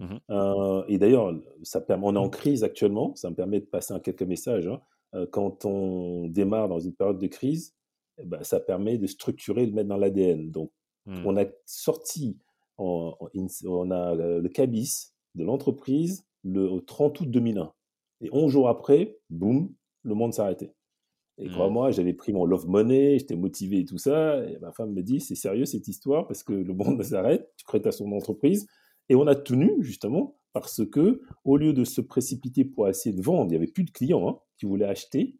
Mmh et d'ailleurs, ça on est en crise actuellement, ça me permet de passer un quelques messages. Hein. quand on démarre dans une période de crise, eh ben, ça permet de structurer, de mettre dans l'ADN. Donc, mmh. on a sorti, on, on a le cabis de l'entreprise le 30 août 2001. Et 11 jours après, boum, le monde s'arrêtait. Et mmh. crois-moi, j'avais pris mon love money, j'étais motivé et tout ça. Et ma femme me dit, c'est sérieux cette histoire parce que le monde s'arrête, tu crées ta son entreprise? Et on a tenu justement parce que au lieu de se précipiter pour essayer de vendre, il n'y avait plus de clients hein, qui voulaient acheter.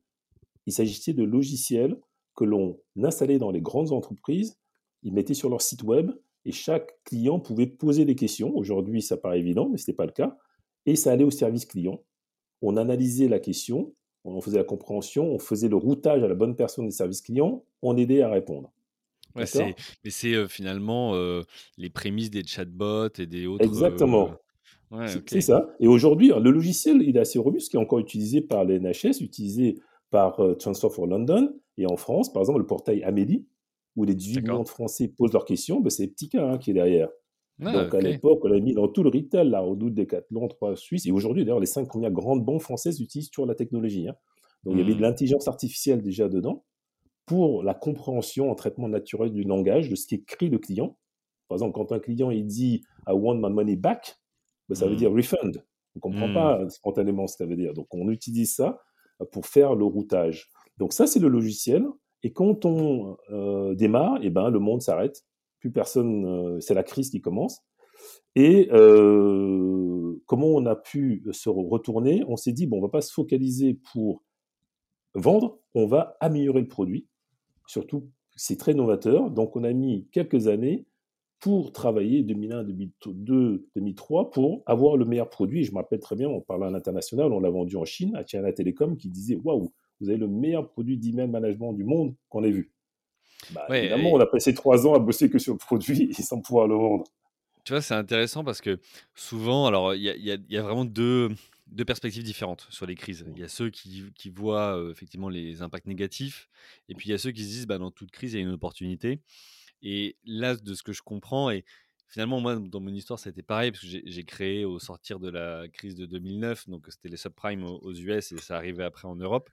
Il s'agissait de logiciels que l'on installait dans les grandes entreprises, ils mettaient sur leur site web et chaque client pouvait poser des questions. Aujourd'hui, ça paraît évident, mais ce n'était pas le cas. Et ça allait au service client. On analysait la question, on faisait la compréhension, on faisait le routage à la bonne personne des services clients, on aidait à répondre. Mais c'est euh, finalement euh, les prémices des chatbots et des autres. Exactement. C'est ça. Et aujourd'hui, le logiciel, il est assez robuste, qui est encore utilisé par les NHS, utilisé par Transfer for London. Et en France, par exemple, le portail Amélie, où les 18 millions de Français posent leurs questions, ben, c'est Petit hein, qui est derrière. Ah, Donc à l'époque, on l'a mis dans tout le retail, la Redoute, Decathlon, Trois Suisse. Et aujourd'hui, d'ailleurs, les cinq premières grandes banques françaises utilisent toujours la technologie. Hein. Donc il y avait de mmh. l'intelligence artificielle déjà dedans pour la compréhension en traitement naturel du langage de ce qu'écrit le client. Par exemple, quand un client il dit I want my money back, ben, ça veut mmh. dire refund. On ne comprend pas mmh. spontanément ce que ça veut dire. Donc on utilise ça pour faire le routage. Donc ça, c'est le logiciel. Et quand on euh, démarre, eh ben, le monde s'arrête plus personne, euh, c'est la crise qui commence. Et euh, comment on a pu se retourner? On s'est dit, bon, on va pas se focaliser pour vendre, on va améliorer le produit. Surtout, c'est très novateur. Donc, on a mis quelques années pour travailler 2001, 2002, 2003 pour avoir le meilleur produit. je me rappelle très bien, on parlait à l'international, on l'a vendu en Chine à China Telecom qui disait waouh, vous avez le meilleur produit d'email management du monde qu'on ait vu. Bah, évidemment, on a passé trois ans à bosser que sur le produit et sans pouvoir le vendre. Tu vois, c'est intéressant parce que souvent, alors il y, y, a vraiment deux, deux perspectives différentes sur les crises. Il y a ceux qui, voient effectivement les impacts négatifs, et puis il y a ceux qui se disent bah, dans toute crise, il y a une opportunité. Et là, de ce que je comprends, et finalement, moi, dans mon histoire, c'était pareil, parce que j'ai créé au sortir de la crise de 2009, donc c'était les subprimes aux, US, et ça arrivait après en Europe.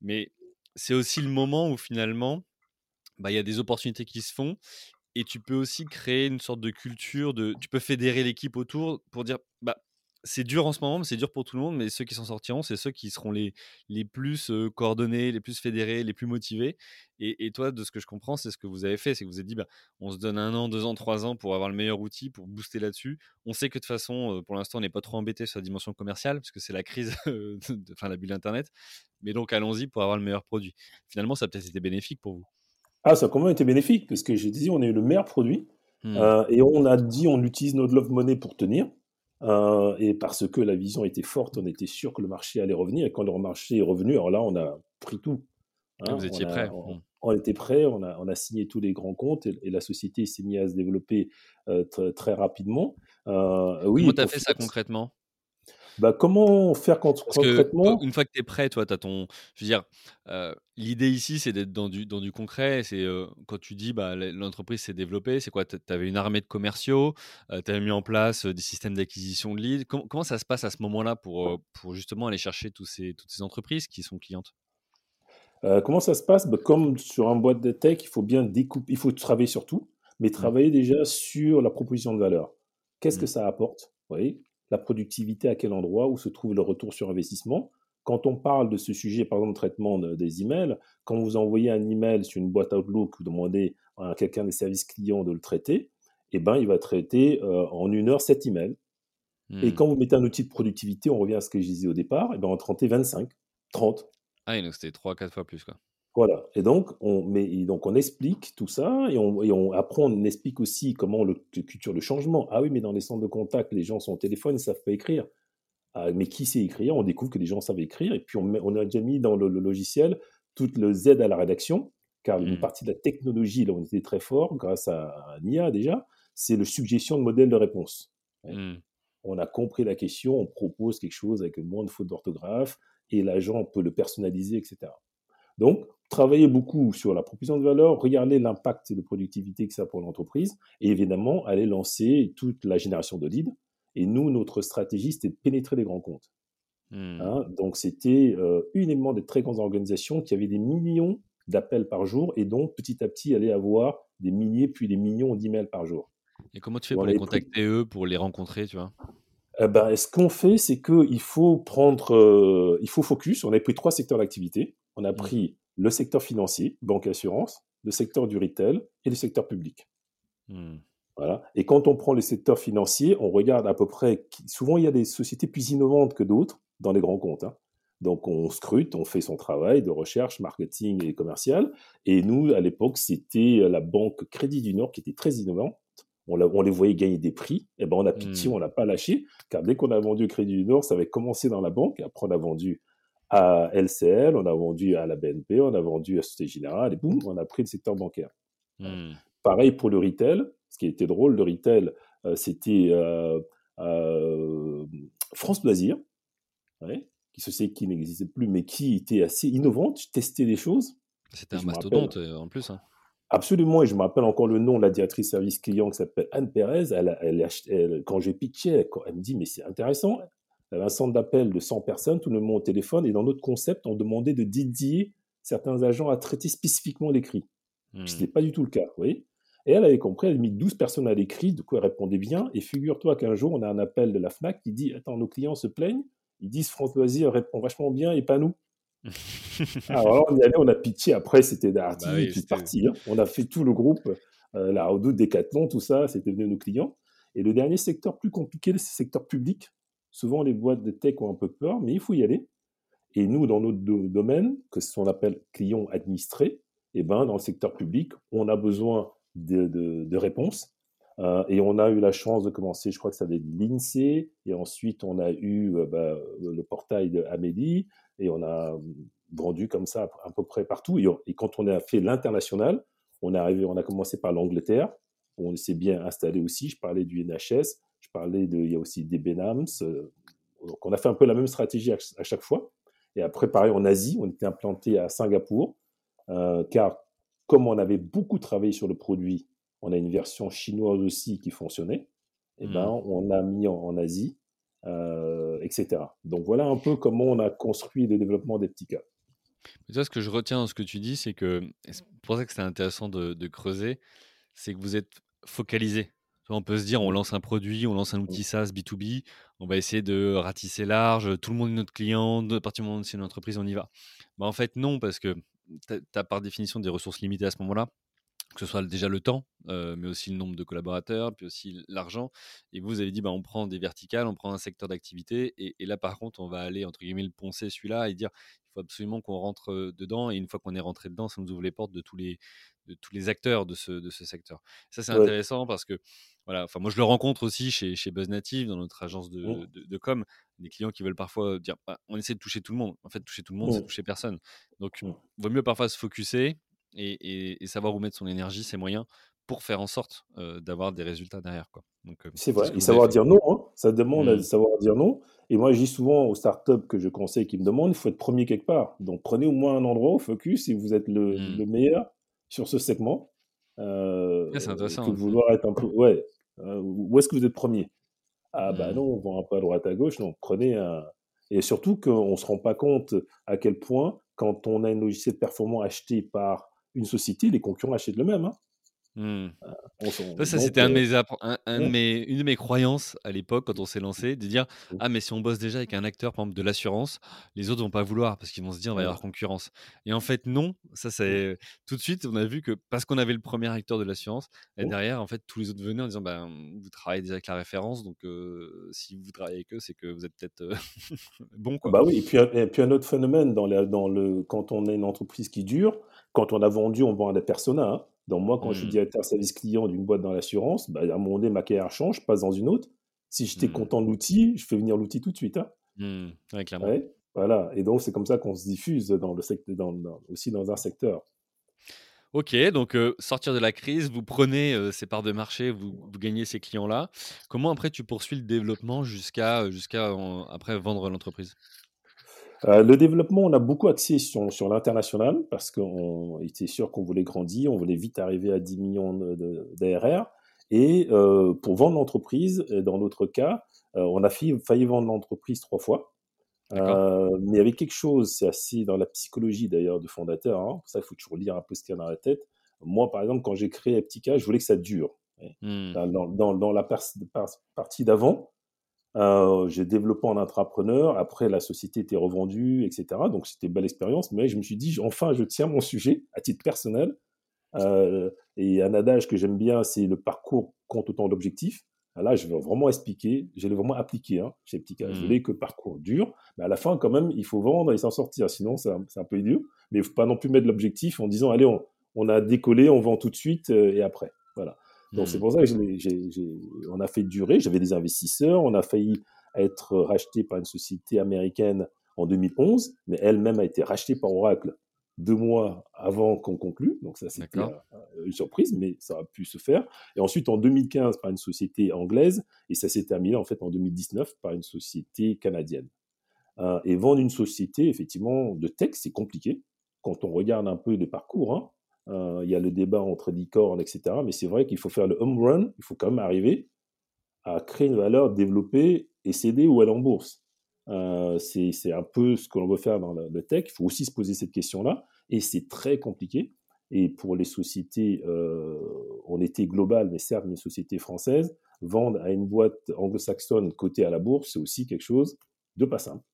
Mais c'est aussi le moment où finalement, bah, il y a des opportunités qui se font, et tu peux aussi créer une sorte de culture, de, tu peux fédérer l'équipe autour pour dire, bah, c'est dur en ce moment, c'est dur pour tout le monde, mais ceux qui s'en sortiront, c'est ceux qui seront les, les plus coordonnés, les plus fédérés, les plus motivés. Et, toi, de ce que je comprends, c'est ce que vous avez fait, c'est que vous avez dit, bah, on se donne un an, deux ans, trois ans pour avoir le meilleur outil, pour booster là-dessus. On sait que de toute façon, pour l'instant, on n'est pas trop embêté sur la dimension commerciale, parce que c'est la crise, enfin la bulle Internet. Mais donc, allons-y pour avoir le meilleur produit. Finalement, ça a peut-être été bénéfique pour vous. Ah, ça a quand même été bénéfique, parce que j'ai dit, on a eu le meilleur produit. Mmh. et on a dit, on utilise notre love money pour tenir. Euh, et parce que la vision était forte, on était sûr que le marché allait revenir. Et quand le marché est revenu, alors là, on a pris tout. Hein. Vous étiez prêt on, était prêt, on a, on a, signé tous les grands comptes et, la société s'est mise à se développer euh, très, rapidement. Euh, oui, Comment tu as fait ça concrètement? Bah, comment faire quand, concrètement? Une fois que tu es prêt, toi, tu as ton. Je veux dire, euh, l'idée ici, c'est d'être dans du, dans du concret. C'est euh, quand tu dis bah, l'entreprise s'est développée, c'est quoi? Tu avais une armée de commerciaux, euh, tu avais mis en place des systèmes d'acquisition de leads. comment ça se passe à ce moment-là pour, pour justement aller chercher tous ces, toutes ces entreprises qui sont clientes? Comment ça se passe? Bah, Comme sur un boîte de tech, il faut bien découper, il faut travailler sur tout, mais mmh. travailler déjà sur la proposition de valeur. Qu'est-ce que mmh. ça apporte? Vous voyez la productivité à quel endroit, où se trouve le retour sur investissement. Quand on parle de ce sujet, par exemple, traitement des emails, quand vous envoyez un email sur une boîte Outlook, vous demandez à quelqu'un des services clients de le traiter, eh ben, il va traiter euh, en une heure cet email. Et hmm. quand vous mettez un outil de productivité, on revient à ce que je disais au départ, eh ben, on va traiter 25, 30. Ah, donc c'était 3-4 fois plus. Quoi. Voilà. Et donc, on, met, donc, on explique tout ça et, on, et on, après, on explique aussi comment le, culture le changement. Ah oui, mais dans les centres de contact, les gens sont au téléphone, ils ne savent pas écrire. Ah, mais qui sait écrire? On découvre que les gens savent écrire. Et puis, on, on a déjà mis dans le, logiciel toute le Z à la rédaction, car une mmh. partie de la technologie, là, on était très fort, grâce à, à IA déjà, c'est le suggestion de modèle de réponse. Mmh. On a compris la question, on propose quelque chose avec moins de fautes d'orthographe, et l'agent peut le personnaliser, etc. Donc, travailler beaucoup sur la proposition de valeur, regarder l'impact de productivité que ça a pour l'entreprise, et évidemment, aller lancer toute la génération de leads. Et nous, notre stratégie, c'était de pénétrer les grands comptes. Hmm. Hein, donc, c'était euh, uniquement des très grandes organisations qui avaient des millions d'appels par jour, et donc, petit à petit, aller avoir des milliers, puis des millions d'emails par jour. Et comment tu fais pour les contacter, eux, pour les rencontrer, tu vois? Eh ben, ce qu'on fait, c'est qu'il faut prendre, euh, il faut focus. On a pris trois secteurs d'activité. On a mmh. pris le secteur financier, banque et assurance, le secteur du retail et le secteur public. Mmh. Voilà. Et quand on prend les secteurs financiers, on regarde à peu près. Souvent, il y a des sociétés plus innovantes que d'autres dans les grands comptes. Hein. Donc, on scrute, on fait son travail de recherche, marketing et commercial. Et nous, à l'époque, c'était la banque Crédit du Nord qui était très innovante. On, on les voyait gagner des prix. Et eh ben, on a pitié, mmh. on l'a pas lâché. Car dès qu'on a vendu Crédit du Nord, ça avait commencé dans la banque. Après, on a vendu à LCL, on a vendu à la BNP, on a vendu à Société Générale, et boum, on a pris le secteur bancaire. Hmm. Pareil pour le retail. Ce qui était drôle, le retail, euh, c'était euh, euh, France Loisir, qui se sait qui n'existait plus, mais qui était assez innovante, testait des choses. C'était un mastodonte en plus. Hein. Absolument, et je me rappelle encore le nom de la directrice service client qui s'appelle Anne Pérez. Elle, elle, quand j'ai pitché, elle me dit Mais c'est intéressant, il y avait un centre d'appel de 100 personnes, tout le monde au téléphone, et dans notre concept, on demandait de dédier certains agents à traiter spécifiquement l'écrit. Hmm. Ce n'était pas du tout le cas, vous voyez Et elle avait compris, elle a mis 12 personnes à l'écrit, de quoi elle répondait bien, et figure-toi qu'un jour, on a un appel de la FNAC qui dit, attends, nos clients se plaignent, ils disent France Loisir répond vachement bien, et pas nous. Alors on y allait, on a pitié, après c'était Darty, bah puis parti. Hein. On a fait tout le groupe, euh, la Redoute, Decathlon, tout ça, c'était devenu nos clients. Et le dernier secteur plus compliqué, c'est le secteur public. Souvent, les boîtes de tech ont un peu peur, mais il faut y aller. Et nous, dans notre domaine, que ce qu'on appelle clients administrés, eh ben, dans le secteur public, on a besoin de, réponses. Euh, et on a eu la chance de commencer, je crois que ça avait l'INSEE, et ensuite on a eu euh, bah, le portail de Amélie, et on a vendu comme ça à peu près partout. Et, quand on a fait l'international, on, arrivé, on a commencé par l'Angleterre, on s'est bien installé aussi. Je parlais du NHS, je parlais de, il y a aussi des Benhams, euh, donc on a fait un peu la même stratégie à, chaque fois. Et après, pareil, en Asie, on était implanté à Singapour, euh, car comme on avait beaucoup travaillé sur le produit, on a une version chinoise aussi qui fonctionnait, et ben, mmh. on a mis en, Asie, euh, etc. Donc voilà un peu comment on a construit le développement des petits cas. Mais toi, ce que je retiens dans ce que tu dis, c'est que, c'est pour ça que c'est intéressant de, de creuser, c'est que vous êtes focalisé on peut se dire, on mmh. lance un produit, on lance un outil mmh. SaaS B2B, on va essayer de ratisser large, tout le monde est notre client, à partir du moment où c'est une entreprise, on y va. Bah, en fait, non, parce que tu as par définition des ressources limitées à ce moment-là, que ce soit déjà le temps, euh, mais aussi le nombre de collaborateurs, puis aussi l'argent. Et vous, vous avez dit, bah, on prend des verticales, on prend un secteur d'activité, et, là, par contre, on va aller, entre guillemets, le poncer celui-là et dire, il faut absolument qu'on rentre dedans, et une fois qu'on est rentré dedans, ça nous ouvre les portes de tous les, de tous les acteurs de ce, de ce secteur. Ça, c'est intéressant parce que voilà, enfin, moi, je le rencontre aussi chez, chez BuzzNative, dans notre agence de, mmh. de, com, des clients qui veulent parfois dire bah, on essaie de toucher tout le monde. En fait, toucher tout le monde, c'est mmh. toucher personne. Donc, il mmh. vaut mieux parfois se focuser et, et, savoir où mettre son énergie, ses moyens, pour faire en sorte d'avoir des résultats derrière. Quoi. c'est vrai, et savoir dire non, hein. ça demande à savoir dire non. Et moi, je dis souvent aux startups que je conseille qui me demandent, il faut être premier quelque part. Donc, prenez au moins un endroit, focus, et vous êtes le, le meilleur sur ce segment. Euh, c'est intéressant. Que de vouloir être un peu. Ouais, euh, où est-ce que vous êtes premier? Ah, bah mmh. non, on vend un peu à droite à gauche. Non, prenez un. Et surtout qu'on ne se rend pas compte à quel point, quand on a un logiciel performant acheté par une société, les concurrents achètent le même. Hein. Mmh. Euh, ça, c'était un, euh, un, une de mes croyances à l'époque quand on s'est lancé, de dire ah mais si on bosse déjà avec un acteur par exemple de l'assurance, les autres vont pas vouloir parce qu'ils vont se dire on va y avoir concurrence. Et en fait non, ça c'est tout de suite on a vu que parce qu'on avait le premier acteur de l'assurance, et derrière en fait tous les autres venaient en disant bah, vous travaillez déjà avec la référence donc si vous travaillez avec eux c'est que vous êtes peut-être bon quoi. Bah oui et puis, et puis un autre phénomène dans, dans le quand on est une entreprise qui dure, quand on a vendu on vend à des personas. Hein. Donc moi, quand je suis mmh. directeur service client d'une boîte dans l'assurance, bah, à un moment donné, ma carrière change, je passe dans une autre. Si j'étais mmh. content de l'outil, je fais venir l'outil tout de suite. Hein. Mmh. clairement. voilà. Et donc, c'est comme ça qu'on se diffuse dans le secteur, dans, aussi dans un secteur. Ok, donc euh, sortir de la crise, vous prenez euh, ces parts de marché, vous, vous gagnez ces clients-là. Comment après tu poursuis le développement jusqu'à jusqu'à après vendre l'entreprise? Euh, le développement, on a beaucoup axé sur, sur l'international parce qu'on était sûr qu'on voulait grandir, on voulait vite arriver à 10 millions d'ARR. Et euh, pour vendre l'entreprise, dans notre cas, euh, on a failli, failli vendre l'entreprise trois fois. Mais avec quelque chose, c'est assez dans la psychologie d'ailleurs de fondateur, hein, pour ça il faut toujours lire un peu ce qu'il y a dans la tête. Moi, par exemple, quand j'ai créé Aptica, je voulais que ça dure. Mmh. Dans, dans, dans, la partie d'avant, euh, j'ai développé en entrepreneur. Après, la société était revendue, etc. Donc, c'était une belle expérience. Mais je me suis dit, enfin, je tiens mon sujet à titre personnel. Euh, et un adage que j'aime bien, c'est le parcours compte autant d'objectifs. Là, je vais vraiment expliquer, je vais vraiment appliquer hein, chez Petit cas. Je mmh. voulais que parcours dure, mais à la fin, quand même, il faut vendre et s'en sortir. Sinon, c'est un, peu idiot. Mais il ne faut pas non plus mettre l'objectif en disant, allez, on, on, a décollé, on vend tout de suite euh, et après. Donc c'est mmh. pour ça que on a fait durer. J'avais des investisseurs. On a failli être racheté par une société américaine en 2011, mais elle-même a été rachetée par Oracle deux mois avant qu'on conclue. Donc ça, c'était une surprise, mais ça a pu se faire. Et ensuite, en 2015, par une société anglaise, et ça s'est terminé en fait en 2019 par une société canadienne. Euh, et vendre une société, effectivement, de tech, c'est compliqué. Quand on regarde un peu les parcours, hein, euh, il y a le débat entre licornes, etc. Mais c'est vrai qu'il faut faire le home run, il faut quand même arriver à créer une valeur, développer et céder ou aller en bourse. Euh, c'est un peu ce que l'on veut faire dans le, tech. Il faut aussi se poser cette question-là. Et c'est très compliqué. Et pour les sociétés, euh, on était global, mais certes, les sociétés françaises, vendre à une boîte anglo-saxonne cotée à la bourse, c'est aussi quelque chose de pas simple.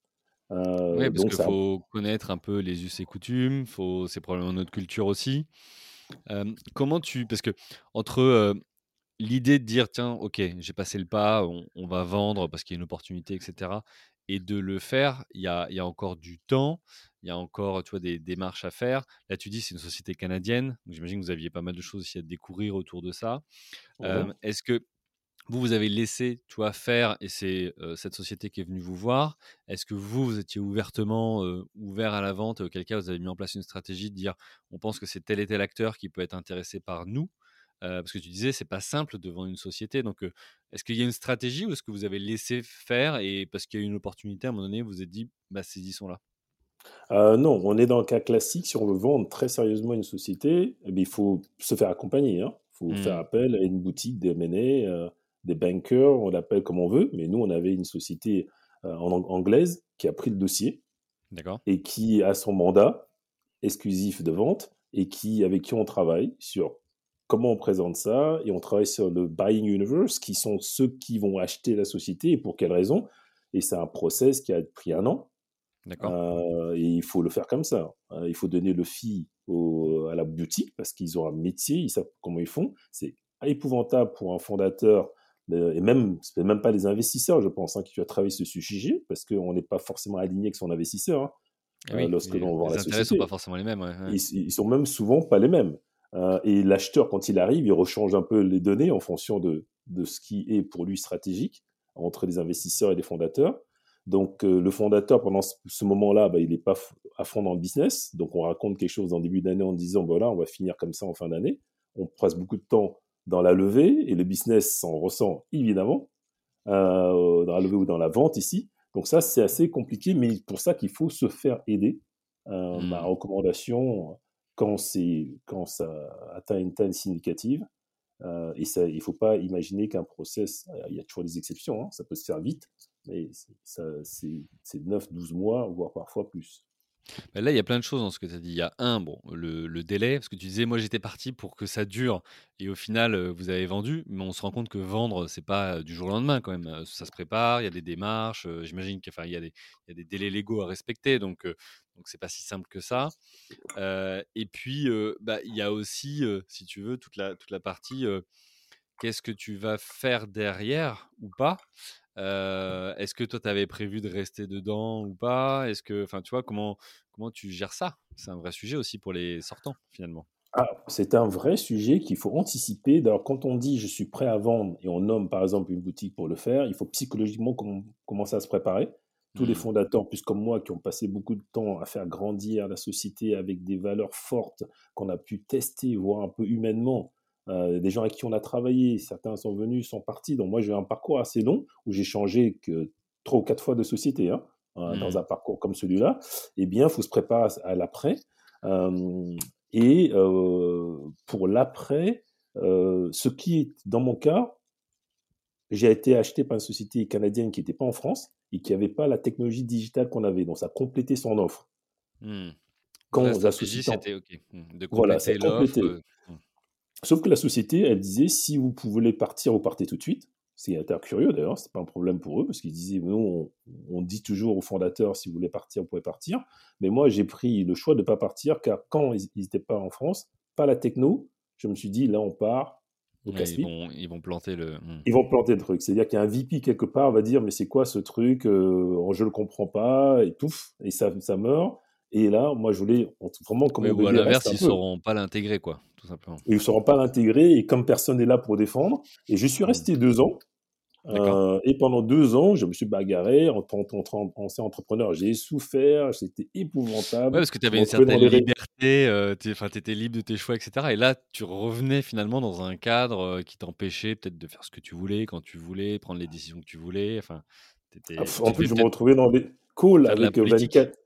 Euh, oui, parce qu'il faut connaître un peu les us et coutumes, faut... c'est probablement notre culture aussi. Euh, comment tu. Parce que entre euh, l'idée de dire, tiens, ok, j'ai passé le pas, on, va vendre parce qu'il y a une opportunité, etc., et de le faire, il y a, y a, encore du temps, il y a encore tu vois, des démarches à faire. Là, tu dis, c'est une société canadienne, j'imagine que vous aviez pas mal de choses aussi à découvrir autour de ça. Est-ce que vous, vous avez laissé, tu vois, faire et c'est cette société qui est venue vous voir. Est-ce que vous, vous étiez ouvertement ouvert à la vente et auquel cas vous avez mis en place une stratégie de dire on pense que c'est tel et tel acteur qui peut être intéressé par nous parce que tu disais, c'est pas simple de vendre une société. Donc, est-ce qu'il y a une stratégie ou est-ce que vous avez laissé faire et parce qu'il y a eu une opportunité, à un moment donné, vous vous êtes dit, bah, saisissons-la non, on est dans le cas classique. Si on veut vendre très sérieusement une société, eh il faut se faire accompagner. Il hein. faut faire mmh. appel à une boutique, des M&A, des bankers, on l'appelle comme on veut. Mais nous, on avait une société en anglaise qui a pris le dossier et qui a son mandat exclusif de vente et qui, avec qui on travaille sur comment on présente ça et on travaille sur le buying universe qui sont ceux qui vont acheter la société et pour quelles raisons. Et c'est un process qui a pris un an. Euh, et il faut le faire comme ça. Hein. Il faut donner le fee à la boutique parce qu'ils ont un métier, ils savent comment ils font. C'est épouvantable pour un fondateur et même, c'est même pas les investisseurs, je pense, hein, qui doivent travailler ce sujet parce qu'on n'est pas forcément aligné avec son investisseur. Hein. Ah euh, lorsque l'on vend la société. Les intérêts sont pas forcément les mêmes. Ils, ils, sont même souvent pas les mêmes. Euh, et l'acheteur, quand il arrive, il rechange un peu les données en fonction de, de ce qui est pour lui stratégique entre les investisseurs et les fondateurs. Donc, euh, le fondateur, pendant ce, moment-là, bah, il n'est pas à fond dans le business. Donc, on raconte quelque chose en début d'année en disant, voilà, on va finir comme ça en fin d'année. On passe beaucoup de temps dans la levée et le business s'en ressent évidemment euh, dans la levée ou dans la vente ici. Donc ça, c'est assez compliqué, mais pour ça qu'il faut se faire aider. Euh, Ma mmh. recommandation, quand, quand ça atteint une taille significative, euh, et ça, il ne faut pas imaginer qu'un process, il y a toujours des exceptions, hein, ça peut se faire vite, mais c'est 9-12 mois, voire parfois plus. Bah, là, il y a plein de choses dans ce que tu as dit. Il y a un, bon, le, délai, parce que tu disais, moi j'étais parti pour que ça dure, et au final, vous avez vendu, mais on se rend compte que vendre, c'est pas du jour au lendemain quand même. Ça se prépare, il y a des démarches, j'imagine qu'il y, a des, délais légaux à respecter, donc donc c'est pas si simple que ça. et puis, bah, il y a aussi, si tu veux, toute la partie qu'est-ce que tu vas faire derrière ou pas? Est-ce que toi, tu avais prévu de rester dedans ou pas? Est-ce que, enfin, tu vois, comment, comment tu gères ça? C'est un vrai sujet aussi pour les sortants, finalement. Ah, c'est un vrai sujet qu'il faut anticiper. D'ailleurs, quand on dit je suis prêt à vendre et on nomme par exemple une boutique pour le faire, il faut psychologiquement commencer à se préparer. Tous les mmh. fondateurs, plus comme moi, qui ont passé beaucoup de temps à faire grandir la société avec des valeurs fortes qu'on a pu tester, voir un peu humainement, euh, des gens avec qui on a travaillé, certains sont venus, sont partis. Donc moi, j'ai un parcours assez long où j'ai changé que trois ou quatre fois de société hein, dans mmh. un parcours comme celui-là. Eh bien, il faut se préparer à l'après. Euh, et pour l'après, ce qui est dans mon cas, j'ai été acheté par une société canadienne qui n'était pas en France et qui n'avait pas la technologie digitale qu'on avait. Donc ça a complété son offre. Mmh. Quand la stratégie, c'était OK. Mmh. De compléter l'offre. Sauf que la société, elle disait, si vous voulez partir, vous partez tout de suite. C'est curieux d'ailleurs, c'est pas un problème pour eux, parce qu'ils disaient, nous, on, dit toujours aux fondateurs, si vous voulez partir, vous pouvez partir. Mais moi, j'ai pris le choix de ne pas partir, car quand ils n'étaient pas en France, pas la techno, je me suis dit, là, on part. ils, vont, ils vont planter le. Hmm. Ils vont planter le truc. C'est-à-dire qu'il y a un VP quelque part, va dire, mais c'est quoi ce truc euh, Je ne le comprends pas, et pouf, et ça, ça meurt. Et là, moi, je voulais vraiment comme Ou à l'inverse, ils ne sauront pas l'intégrer, quoi, tout simplement. Ils ne sauront pas l'intégrer, et comme personne n'est là pour défendre. Et je suis mmh. resté deux ans. Euh, et pendant deux ans, je me suis bagarré en tant qu'entrepreneur. J'ai souffert, c'était épouvantable. Ouais, parce que tu avais une certaine liberté, euh, tu étais libre de tes choix, etc. Et là, tu revenais finalement dans un cadre euh, qui t'empêchait peut-être de faire ce que tu voulais, quand tu voulais, prendre les décisions que tu voulais. Enfin, ah, en plus, je me retrouvais dans les calls avec 24,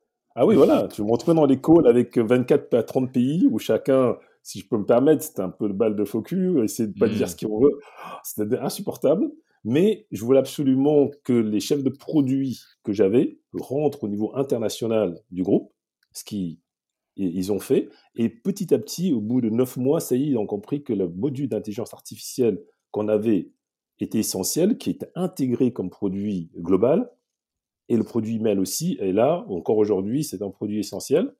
ah oui, voilà, tu me retrouves dans les calls avec 24 à 30 pays où chacun, si je peux me permettre, c'était un peu le bal de faux cul, essayer de pas dire mmh. ce qu'on veut. C'était insupportable. Mais je voulais absolument que les chefs de produits que j'avais rentrent au niveau international du groupe, ce qu'ils ont fait. Et petit à petit, au bout de neuf mois, ça y est, ils ont compris que le module d'intelligence artificielle qu'on avait était essentiel, qui était intégré comme produit global, et le produit email aussi est là. Encore aujourd'hui, c'est un produit essentiel.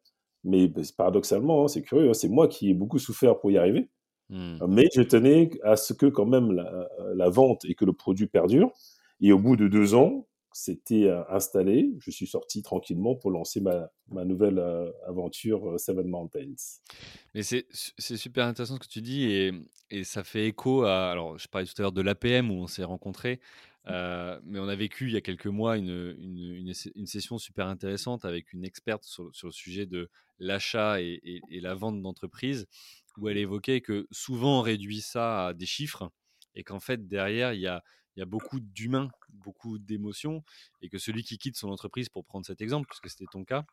Mais bah, paradoxalement, hein, c'est curieux, hein, c'est moi qui ai beaucoup souffert pour y arriver. Hmm. Mais je tenais à ce que quand même la, vente et que le produit perdure. Et au bout de deux ans, c'était euh, installé. Je suis sorti tranquillement pour lancer ma, ma nouvelle euh, aventure euh, Seven Mountains. Mais c'est super intéressant ce que tu dis et, et, ça fait écho à. Alors, je parlais tout à l'heure de l'APM où on s'est rencontrés. Euh, mais on a vécu il y a quelques mois une, une, session super intéressante avec une experte sur, sur le sujet de l'achat et, et, la vente d'entreprise, où elle évoquait que souvent on réduit ça à des chiffres et qu'en fait derrière il y a, il y a beaucoup d'humains, beaucoup d'émotions et que celui qui quitte son entreprise, pour prendre cet exemple, puisque c'était ton cas,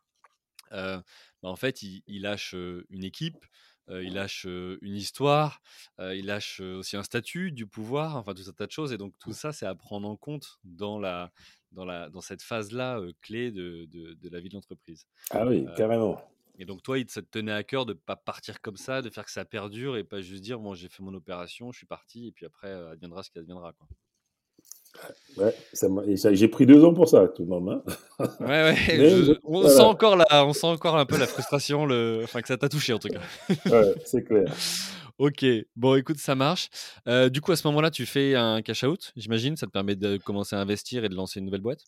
bah, en fait il, lâche une équipe, il lâche une histoire, il lâche aussi un statut, du pouvoir, enfin tout un tas de choses. Et donc tout ça, c'est à prendre en compte dans, la, dans, la, dans cette phase-là clé de, de, la vie de l'entreprise. Ah oui, carrément. Et donc toi, il te tenait à cœur de ne pas partir comme ça, de faire que ça perdure et pas juste dire, bon, j'ai fait mon opération, je suis parti, et puis après, adviendra ce qui adviendra. Quoi? Ouais, j'ai pris deux ans pour ça, tout le monde. Hein. Ouais, ouais. on, sent encore la, on sent encore un peu la frustration, le... enfin que ça t'a touché en tout cas. ouais, c'est clair. ok, bon, écoute, ça marche. Euh, du coup, à ce moment-là, tu fais un cash-out, j'imagine. Ça te permet de commencer à investir et de lancer une nouvelle boîte?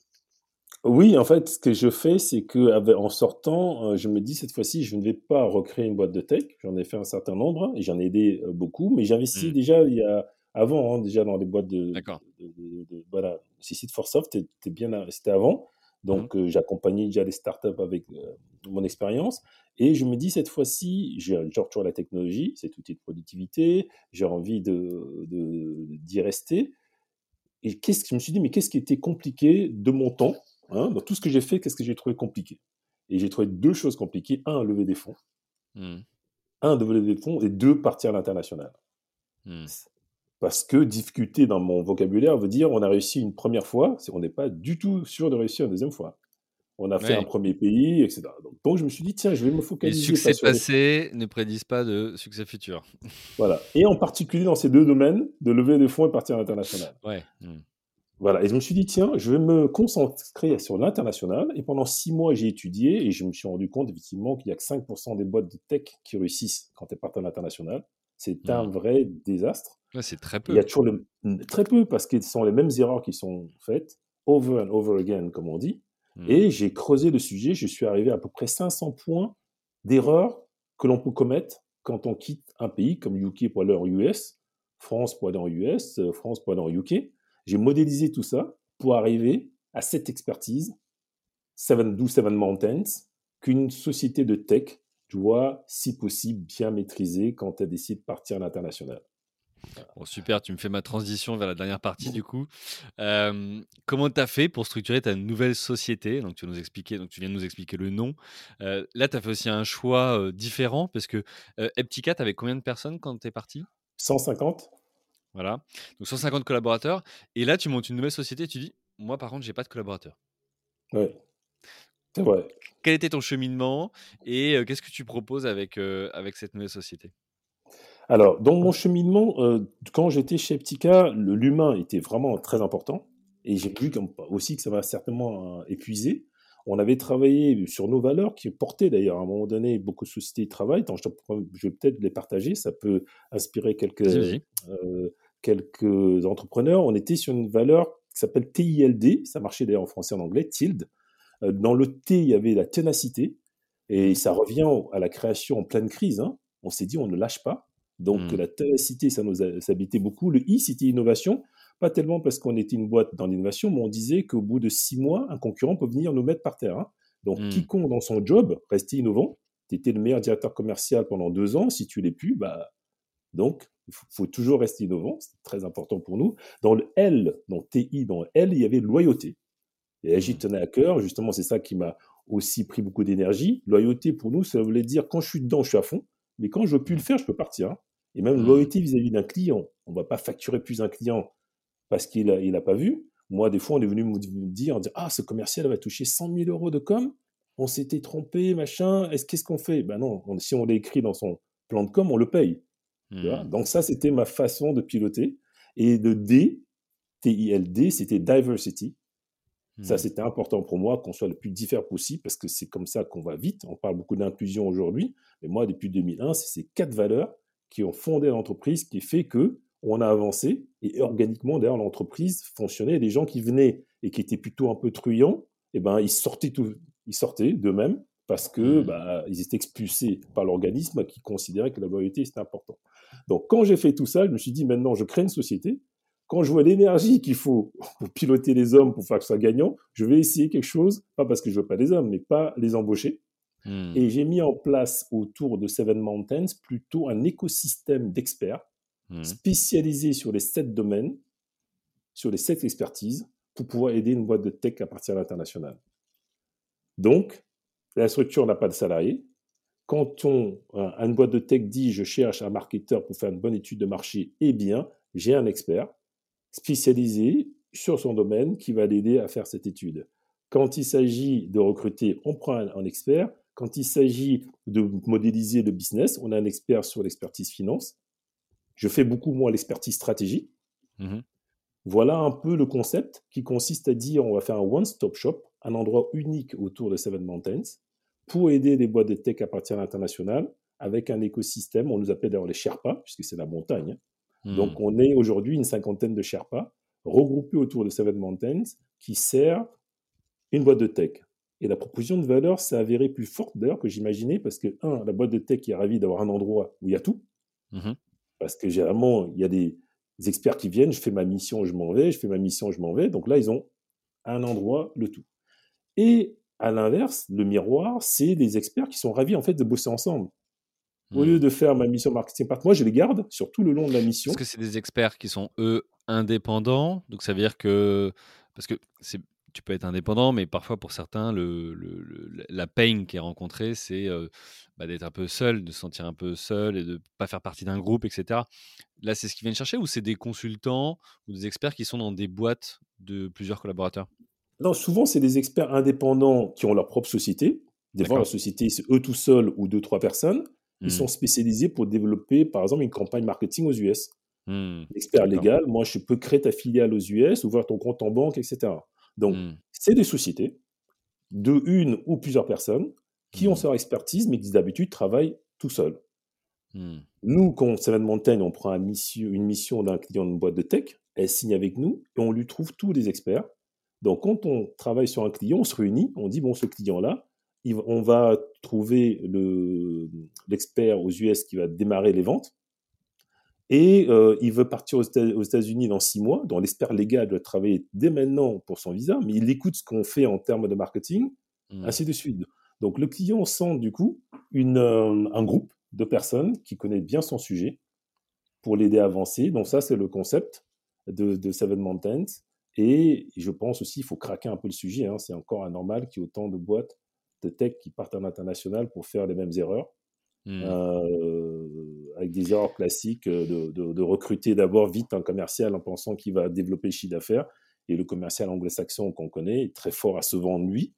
Oui, en fait, ce que je fais, c'est que en sortant, euh, je me dis cette fois-ci, je ne vais pas recréer une boîte de tech. J'en ai fait un certain nombre et j'en ai aidé euh, beaucoup, mais j'investis mmh. déjà il y a avant, hein, déjà dans les boîtes de. D'accord. voilà, CC for Soft, c'était bien, c'était avant. Donc, mmh. euh, j'accompagnais déjà les startups avec euh, mon expérience. Et je me dis, cette fois-ci, j'ai toujours la technologie, cet outil de productivité, j'ai envie d'y de, rester. Et qu'est-ce que je me suis dit, mais qu'est-ce qui était compliqué de mon temps hein, Dans tout ce que j'ai fait, qu'est-ce que j'ai trouvé compliqué? Et j'ai trouvé deux choses compliquées. Un, lever des fonds. Mmh. Un, de lever des fonds. Et deux, partir à l'international. Mmh. Parce que difficulté dans mon vocabulaire veut dire on a réussi une première fois, c'est on n'est pas du tout sûr de réussir une deuxième fois. On a fait un premier pays, etc. Donc, je me suis dit, tiens, je vais me focaliser. Les succès passés ne prédisent pas de succès futur. Voilà. Et en particulier dans ces deux domaines, de lever des fonds et partir à l'international. Ouais. Hmm. Voilà. Et je me suis dit, tiens, je vais me concentrer sur l'international. Et pendant six mois, j'ai étudié et je me suis rendu compte, effectivement, qu'il n'y a que 5% des boîtes de tech qui réussissent quand elles partent à l'international. C'est un hmm. vrai désastre c'est très peu. Il y a toujours le... très peu parce que ce sont les mêmes erreurs qui sont faites, over and over again, comme on dit. Hmm. Et j'ai creusé le sujet, je suis arrivé à à peu près 500 points d'erreurs que l'on peut commettre quand on quitte un pays comme UK pour aller en US, France pour aller en US, euh, France pour aller en UK. J'ai modélisé tout ça pour arriver à cette expertise, Seven, Do Seven Mountains, qu'une société de tech doit, si possible, bien maîtriser quand elle décide de partir à l'international. Bon, super, tu me fais ma transition vers la dernière partie du coup. comment tu as fait pour structurer ta nouvelle société? Donc tu, nous expliquer, donc tu viens de nous expliquer le nom. là, tu as fait aussi un choix différent parce que Eptica, tu avais combien de personnes quand tu es parti 150. Voilà, donc 150 collaborateurs. Et là, tu montes une nouvelle société et tu dis, moi par contre, j'ai pas de collaborateurs. Oui, c'est vrai. Quel était ton cheminement et qu'est-ce que tu proposes avec, avec cette nouvelle société? Alors, dans mon cheminement, euh, quand j'étais chez Eptica, l'humain était vraiment très important. Et j'ai vu aussi que ça m'a certainement euh, épuisé. On avait travaillé sur nos valeurs qui portaient d'ailleurs à un moment donné beaucoup de sociétés de travail. je vais peut-être les partager, ça peut inspirer quelques, euh, quelques entrepreneurs. On était sur une valeur qui s'appelle TILD, ça marchait d'ailleurs en français et en anglais, TILD. Dans le T, il y avait la ténacité, et ça revient à la création en pleine crise. Hein. On s'est dit, on ne lâche pas. Donc mmh. la ténacité, ça nous habitait beaucoup. Le I, c'était innovation. Pas tellement parce qu'on était une boîte dans l'innovation, mais on disait qu'au bout de six mois, un concurrent peut venir nous mettre par terre. Hein. Donc mmh. quiconque dans son job restait innovant. Tu étais le meilleur directeur commercial pendant deux ans. Si tu l'es plus, bah donc il faut, toujours rester innovant. C'est très important pour nous. Dans le L, dans TI, dans le L, il y avait loyauté. Et j'y mmh. tenais à cœur. Justement, c'est ça qui m'a aussi pris beaucoup d'énergie. Loyauté pour nous, ça voulait dire quand je suis dedans, je suis à fond. Mais quand je veux plus le faire, je peux partir. Hein. Et même mmh. loyauté vis-à-vis d'un client. On ne va pas facturer plus un client parce qu'il n'a il a pas vu. Moi, des fois, on est venu me dire, Ah, ce commercial va toucher 100 000 euros de com. On s'était trompé, machin. Est-ce qu'est-ce qu'on fait? Ben non, si on l'écrit dans son plan de com, on le paye. Mmh. Donc, ça, c'était ma façon de piloter. Et de D, T-I-L-D, c'était diversity. Ça, mmh. c'était important pour moi qu'on soit le plus différent possible parce que c'est comme ça qu'on va vite. On parle beaucoup d'inclusion aujourd'hui. Mais moi, depuis 2001, c'est ces quatre valeurs qui ont fondé l'entreprise qui fait que on a avancé et organiquement d'ailleurs l'entreprise fonctionnait. Les gens qui venaient et qui étaient plutôt un peu truands, eh ben ils sortaient tout, ils sortaient d'eux-mêmes parce que mmh. bah, ils étaient expulsés par l'organisme qui considérait que la loyauté c'était important. Donc quand j'ai fait tout ça, je me suis dit maintenant je crée une société. Quand je vois l'énergie qu'il faut pour piloter les hommes pour faire que ce soit gagnant, je vais essayer quelque chose, pas parce que je veux pas des hommes, mais pas les embaucher, Mmh. Et j'ai mis en place autour de Seven Mountains plutôt un écosystème d'experts Mmh. spécialisés sur les sept domaines, sur les sept expertises, pour pouvoir aider une boîte de tech à partir à l'international. Donc, la structure n'a pas de salariés. Quand on, un- une boîte de tech dit je cherche un marketeur pour faire une bonne étude de marché, eh bien, j'ai un expert spécialisé sur son domaine qui va l'aider à faire cette étude. Quand il s'agit de recruter, on prend un, un expert. Quand il s'agit de modéliser le business, on a un expert sur l'expertise finance. Je fais beaucoup, moi, l'expertise stratégie. Mhm. Voilà un peu le concept qui consiste à dire on va faire un one-stop shop, un endroit unique autour de Seven Mountains pour aider les boîtes de tech à partir à l'international avec un écosystème. On nous appelle d'ailleurs les Sherpas, puisque c'est la montagne. Donc, on est aujourd'hui une cinquantaine de Sherpas regroupés autour de Seven Mountains qui sert une boîte de tech. Et la proposition de valeur s'est avérée plus forte d'ailleurs que j'imaginais parce que, un, la boîte de tech est ravie d'avoir un endroit où il y a tout. Mhm. Parce que généralement, il y a des, des experts qui viennent, je fais ma mission, je m'en vais, je fais ma mission, je m'en vais. Donc là, ils ont un endroit, le tout. Et à l'inverse, le miroir, c'est des experts qui sont ravis en fait de bosser ensemble. Au Mhm. lieu de faire ma mission marketing part, moi je les garde sur tout le long de la mission. Est-ce que c'est des experts qui sont, eux, indépendants Donc, ça veut dire que. Parce que c'est- tu peux être indépendant, mais parfois, pour certains, le, le- le- la pain qui est rencontrée, c'est euh, bah, d'être un peu seul, de se sentir un peu seul et de ne pas faire partie d'un groupe, etc. Là, c'est ce qu'ils viennent chercher ou c'est des consultants ou des experts qui sont dans des boîtes de plusieurs collaborateurs? Non, souvent c'est des experts indépendants qui ont leur propre société. Des fois, la D'accord. société, c'est eux tout seuls ou deux, trois personnes. Ils Hmm. sont spécialisés pour développer, par exemple, une campagne marketing aux US. Hmm. Expert légal, moi je peux créer ta filiale aux US, ouvrir ton compte en banque, etc. Donc, Hmm. c'est des sociétés de une ou plusieurs personnes qui ont Hmm. leur expertise, mais qui d'habitude travaillent tout seuls. Nous, quand Seven Mountain, on prend mission- une mission d'un client d'une boîte de tech, elle signe avec nous et on lui trouve tous les experts. Donc, quand on travaille sur un client, on se réunit, on dit, bon, ce client-là, on va trouver le- l'expert aux US qui va démarrer les ventes. Et euh, il veut partir aux Éta- aux États-Unis dans six mois. Donc, l'expert légal doit travailler dès maintenant pour son visa, mais il écoute ce qu'on fait en termes de marketing Hmm. ainsi de suite. Donc le client sent du coup une, euh, un groupe de personnes qui connaissent bien son sujet pour l'aider à avancer. Donc ça, c'est le concept de, de Seven Mountains. Et je pense aussi qu'il faut craquer un peu le sujet. hein. C'est encore anormal qu'il y ait autant de boîtes de tech qui partent à l'international pour faire les mêmes erreurs, Hmm. euh, avec des erreurs classiques euh, de, de- de recruter d'abord vite un commercial en pensant qu'il va développer le chiffre d'affaires. Et le commercial anglo-saxon qu'on connaît est très fort à se vendre lui.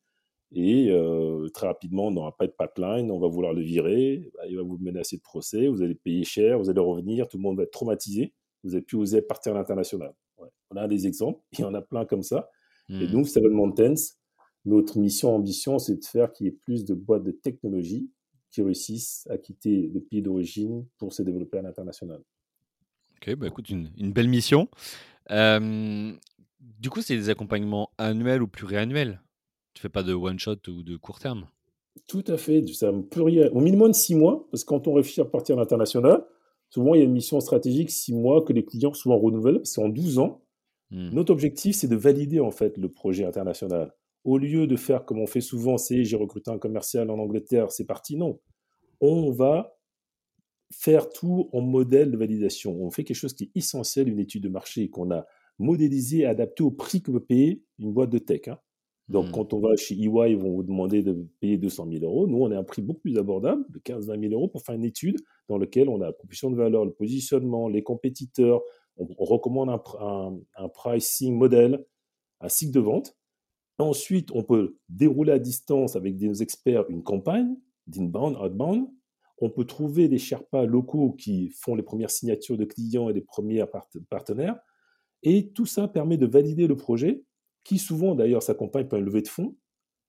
Et euh, très rapidement, on n'aura pas de pipeline, on va vouloir le virer, bah, il va vous menacer de procès, vous allez payer cher, vous allez revenir, tout le monde va être traumatisé, vous n'allez plus oser partir à l'international. Ouais. On a des exemples, il y en a plein comme ça. Et Hmm. nous, Seven Mountains, notre mission, ambition, c'est de faire qu'il y ait plus de boîtes de technologie qui réussissent à quitter le pays d'origine pour se développer à l'international. Ok, bah écoute, une, une belle mission. Euh, du coup, c'est des accompagnements annuels ou pluriannuels? Tu fais pas de one shot ou de court terme? Tout à fait, ça me pluriel, au minimum six mois, parce que quand on réfléchit à partir à l'international, souvent il y a une mission stratégique six mois que les clients souvent renouvellent, parce qu'en 12 ans, Hmm. notre objectif c'est de valider en fait le projet international. Au lieu de faire comme on fait souvent, c'est j'ai recruté un commercial en Angleterre, c'est parti, non. On va faire tout en modèle de validation. On fait quelque chose qui est essentiel, une étude de marché qu'on a modélisée et adaptée au prix que peut payer une boîte de tech. hein. Donc, Hmm. quand on va chez EY, ils vont vous demander de payer 200 000 euros. Nous, on a un prix beaucoup plus abordable, de 15-20 000 euros, pour faire une étude dans laquelle on a la proposition de valeur, le positionnement, les compétiteurs. On, on recommande un- un pricing modèle, un cycle de vente. Ensuite, on peut dérouler à distance avec des experts une campagne d'inbound, outbound. On peut trouver des Sherpas locaux qui font les premières signatures de clients et les premiers part- partenaires. Et tout ça permet de valider le projet, qui souvent d'ailleurs s'accompagne par une levée de fonds.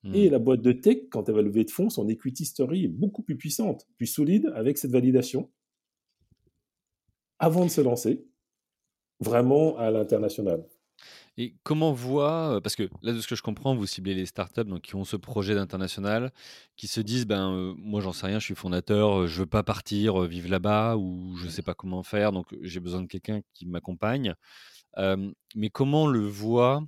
Hmm. Et la boîte de tech, quand elle va lever de fonds, son equity story est beaucoup plus puissante, plus solide avec cette validation avant de se lancer vraiment à l'international. Et comment voit, euh, parce que là, de ce que je comprends, vous ciblez les startups donc, qui ont ce projet d'international, qui se disent, ben, euh, moi, j'en sais rien, je suis fondateur, euh, je veux pas partir, euh, vivre là-bas, ou je sais pas comment faire, donc j'ai besoin de quelqu'un qui m'accompagne. Euh, mais comment le voit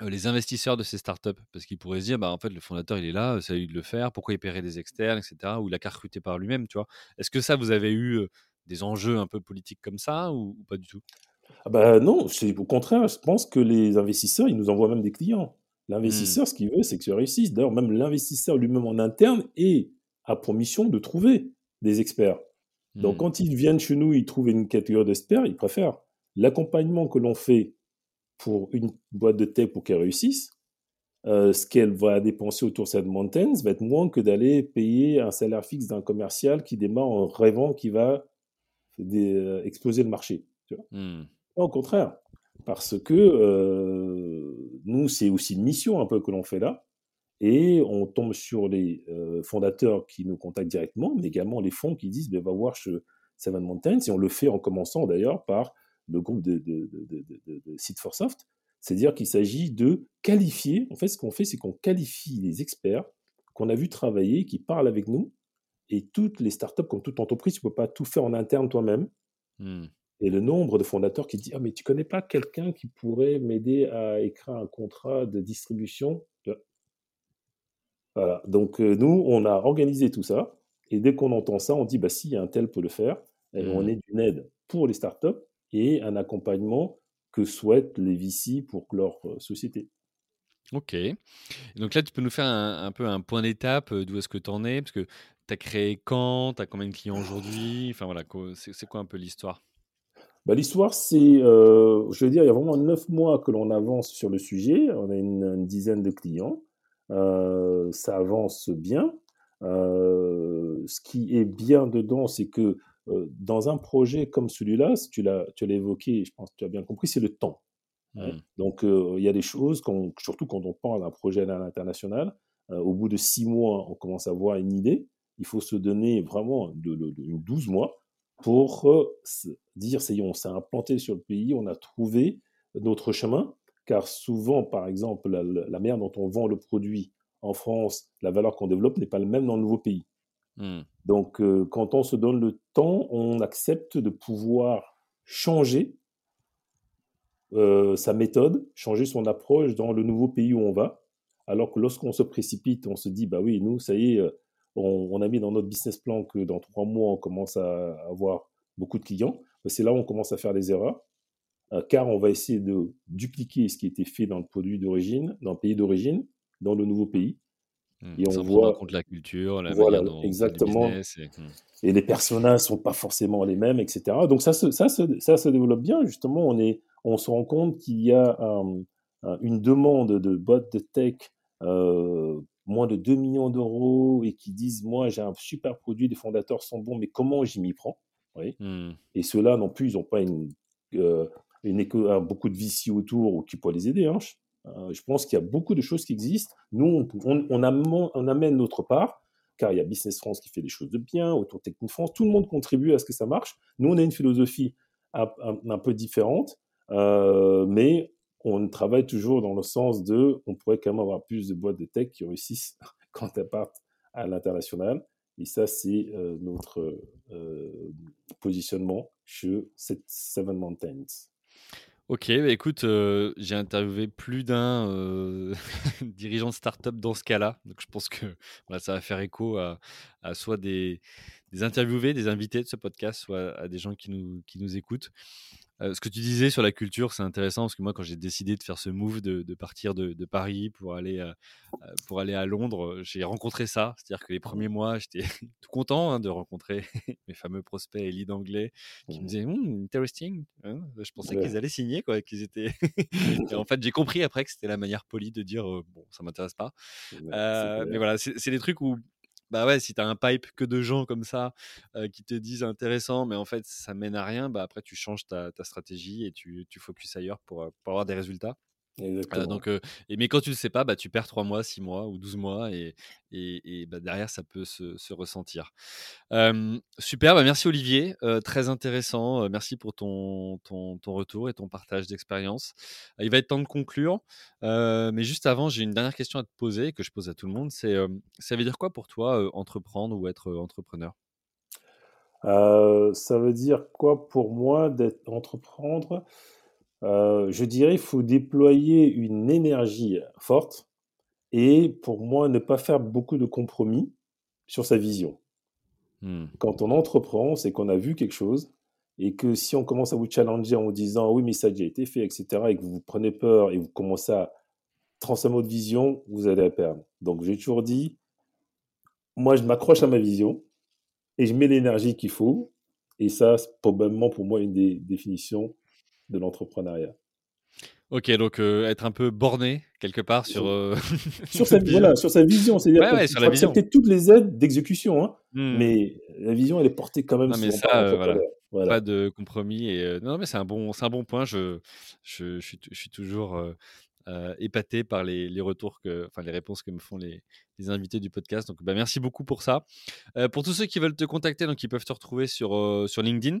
les investisseurs de ces startups? Parce qu'ils pourraient se dire, bah, en fait, le fondateur, il est là, c'est à lui de le faire, pourquoi il paierait des externes, etc. Ou il a qu'à recruter par lui-même, tu vois? Est-ce que ça, vous avez eu des enjeux un peu politiques comme ça ou, pas du tout? Ah bah non, c'est au contraire, je pense que les investisseurs, ils nous envoient même des clients. L'investisseur, mmh. ce qu'il veut, c'est que ça réussisse. D'ailleurs, même l'investisseur lui-même en interne est, a pour mission de trouver des experts. Donc, mmh. quand ils viennent chez nous, ils trouvent une catégorie d'experts, ils préfèrent l'accompagnement que l'on fait pour une boîte de tech pour qu'elle réussisse. Euh, ce qu'elle va dépenser autour de cette mountain va être moins que d'aller payer un salaire fixe d'un commercial qui démarre en rêvant qu'il va euh, exploser le marché. Tu vois mmh. Au contraire, parce que euh, nous, c'est aussi une mission un peu que l'on fait là. Et on tombe sur les euh, fondateurs qui nous contactent directement, mais également les fonds qui disent va voir chez Seven Mountains. Et on le fait en commençant d'ailleurs par le groupe de, de, de, de Seed for Soft. C'est-à-dire qu'il s'agit de qualifier. En fait, ce qu'on fait, c'est qu'on qualifie les experts qu'on a vu travailler, qui parlent avec nous. Et toutes les startups, comme toute entreprise, tu ne peux pas tout faire en interne toi-même. Mmh. Et le nombre de fondateurs qui disent Ah, mais tu connais pas quelqu'un qui pourrait m'aider à écrire un contrat de distribution Voilà. Donc, euh, nous, on a organisé tout ça. Et dès qu'on entend ça, on dit Bah, si, un tel peut le faire. Et on mmh. est d'une aide pour les startups et un accompagnement que souhaitent les VC pour leur euh, société. Ok. donc là, tu peux nous faire un, un peu un point d'étape euh, d'où est-ce que tu en es? Parce que tu as créé quand? Tu as combien de clients aujourd'hui? Enfin voilà, c'est quoi un peu l'histoire? Bah, L'histoire, c'est, euh, je veux dire, il y a vraiment neuf mois que l'on avance sur le sujet. On a une, dizaine de clients. Euh, ça avance bien. Euh, ce qui est bien dedans, c'est que dans un projet comme celui-là, tu l'as, tu l'as évoqué, je pense que tu as bien compris, c'est le temps. Hein. Mmh. Donc, il y a des choses, surtout quand on parle d'un projet à l'international, au bout de six mois, on commence à avoir une idée. Il faut se donner vraiment de, de, de 12 mois pour euh, dire, ça y est, on s'est implanté sur le pays, on a trouvé notre chemin, car souvent, par exemple, la, la manière dont on vend le produit en France, la valeur qu'on développe n'est pas la même dans le nouveau pays. Mmh. Donc, euh, quand on se donne le temps, on accepte de pouvoir changer euh, sa méthode, changer son approche dans le nouveau pays où on va. Alors que lorsqu'on se précipite, on se dit, bah oui, nous, ça y est, on, a mis dans notre business plan que dans trois mois, on commence à avoir beaucoup de clients. C'est là où on commence à faire des erreurs, euh, car on va essayer de dupliquer ce qui a été fait dans le produit d'origine, dans le pays d'origine, dans le nouveau pays. Mmh, et on voit compte la culture, la voilà, dont exactement. et, mmh. et, les personnages sont pas forcément les mêmes, etc. Donc ça se, ça se, ça se développe bien. Justement, on est, on se rend compte qu'il y a une demande de boîtes de tech euh, moins de 2 millions d'euros et qui disent moi j'ai un super produit, les fondateurs sont bons, mais comment j'y m'y prends? Oui. Mmh. Et ceux-là non plus, ils n'ont pas une, euh, une beaucoup de VC autour ou qui pourraient les aider. Hein. Euh, je pense qu'il y a beaucoup de choses qui existent. Nous, on, on, amène, on, amène, notre part, car il y a Business France qui fait des choses de bien, autour Technique France, tout le monde contribue à ce que ça marche. Nous, on a une philosophie un, un, peu différente, euh, mais on travaille toujours dans le sens de, on pourrait quand même avoir plus de boîtes de tech qui réussissent quand elles partent à l'international. Et ça, c'est euh, notre euh, positionnement chez Seven Mountains. Ok, bah écoute, euh, j'ai interviewé plus d'un dirigeant de start-up dans ce cas-là. Donc je pense que ça va faire écho à, soit des, interviewés, des invités de ce podcast, soit à des gens qui nous écoutent ce que tu disais sur la culture, c'est intéressant parce que moi, quand j'ai décidé de faire ce move de, partir de, Paris pour aller, pour aller à Londres, j'ai rencontré ça. C'est-à-dire que les premiers mois, j'étais tout content hein, de rencontrer mes fameux prospects et leads anglais qui me mmh. disaient «Mmh, interesting. Hein». Je pensais qu'ils allaient signer, quoi, qu'ils étaient. et en fait, j'ai compris après que c'était la manière polie de dire bon, ça m'intéresse pas. mais voilà, c'est des trucs où bah ouais, si tu as un pipe que de gens comme ça qui te disent intéressant, mais en fait ça mène à rien, bah après tu changes ta, stratégie et tu, tu focuses ailleurs pour avoir des résultats donc, et, mais quand tu ne le sais pas, bah, tu perds 3 mois, 6 mois ou 12 mois et, et, bah, derrière, ça peut se, se ressentir. super, bah, merci Olivier, très intéressant. merci pour ton, ton, ton, retour et ton partage d'expérience. il va être temps de conclure, mais juste avant, j'ai une dernière question à te poser que je pose à tout le monde. C'est ça veut dire quoi pour toi entreprendre ou être entrepreneur? Ça veut dire quoi pour moi d'être entreprendre? Euh, je dirais qu'il faut déployer une énergie forte et pour moi ne pas faire beaucoup de compromis sur sa vision. Mmh. Quand on entreprend, c'est qu'on a vu quelque chose et que si on commence à vous challenger en vous disant oui mais ça a déjà été fait, etc., et que vous prenez peur et vous commencez à transformer votre vision, vous allez la perdre. Donc j'ai toujours dit, moi je m'accroche à ma vision et je mets l'énergie qu'il faut. Et ça, c'est probablement pour moi une des définitions de l'entrepreneuriat. Ok, donc euh, être un peu borné quelque part sur, euh, sur, sa, voilà, sur sa vision. C'est-à-dire Ouais, ouais, sur la vision. accepter toutes les aides d'exécution, hein, Hmm. mais la vision, elle est portée quand même Non, mais ça, euh, voilà. Voilà. Pas de compromis. Et, euh, non, mais c'est un bon, c'est un bon point. Je, je, je suis, je suis toujours euh, euh, épaté par les, les retours que, enfin les réponses que me font les, les invités du podcast. Donc, bah, merci beaucoup pour ça. Euh, pour tous ceux qui veulent te contacter, donc ils peuvent te retrouver sur euh, sur LinkedIn.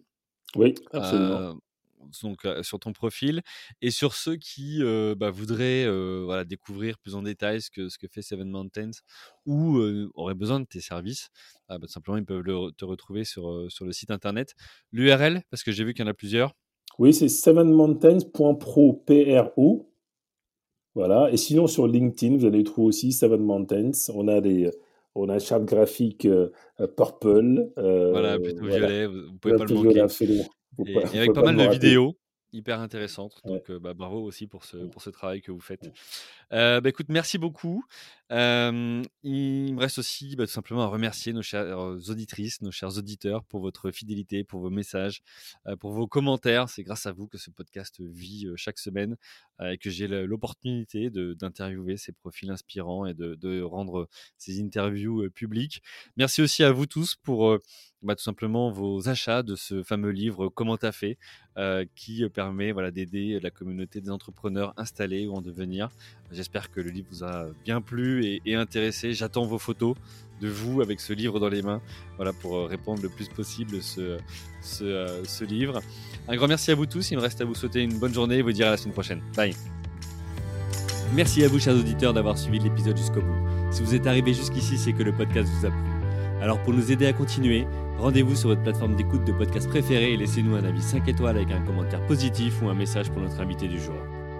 Oui, absolument. Euh, donc euh, sur ton profil et sur ceux qui euh, bah, voudraient euh, voilà, découvrir plus en détail ce que, ce que fait Seven Mountains ou euh, auraient besoin de tes services, ah, bah, simplement ils peuvent le te retrouver sur, euh, sur le site internet. L'URL, parce que j'ai vu qu'il y en a plusieurs. Oui, c'est sevenmountains.pro, P-R-O. Voilà. Et sinon, sur LinkedIn, vous allez trouver aussi Seven Mountains. On a des, on a un chart graphique euh, euh, purple. euh, voilà, plutôt voilà. violet, vous ne pouvez pas le manquer. absolument. Et, pas- et avec pas pas mal de vidéos hyper intéressantes. Ouais. Donc bah, bravo aussi pour ce, pour ce travail que vous faites. Bah, écoute, merci beaucoup. Il me reste aussi bah, tout simplement à remercier nos chères auditrices, nos chers auditeurs pour votre fidélité, pour vos messages, pour vos commentaires. C'est grâce à vous que ce podcast vit chaque semaine et que j'ai l'opportunité d'interviewer ces profils inspirants et de, de rendre ces interviews publiques. Merci aussi à vous tous pour bah, tout simplement vos achats de ce fameux livre Comment t'as fait, qui permet voilà, d'aider la communauté des entrepreneurs installés ou en devenir. J'espère que le livre vous a bien plu et, intéressé. J'attends vos photos de vous avec ce livre dans les mains, voilà, pour euh, répondre le plus possible ce, euh, ce livre. Un grand merci à vous tous. Il me reste à vous souhaiter une bonne journée et vous dire à la semaine prochaine. Bye. Merci à vous, chers auditeurs, d'avoir suivi l'épisode jusqu'au bout. Si vous êtes arrivé jusqu'ici, c'est que le podcast vous a plu. Alors pour nous aider à continuer, rendez-vous sur votre plateforme d'écoute de podcast préférée et laissez-nous un avis 5 étoiles avec un commentaire positif ou un message pour notre invité du jour.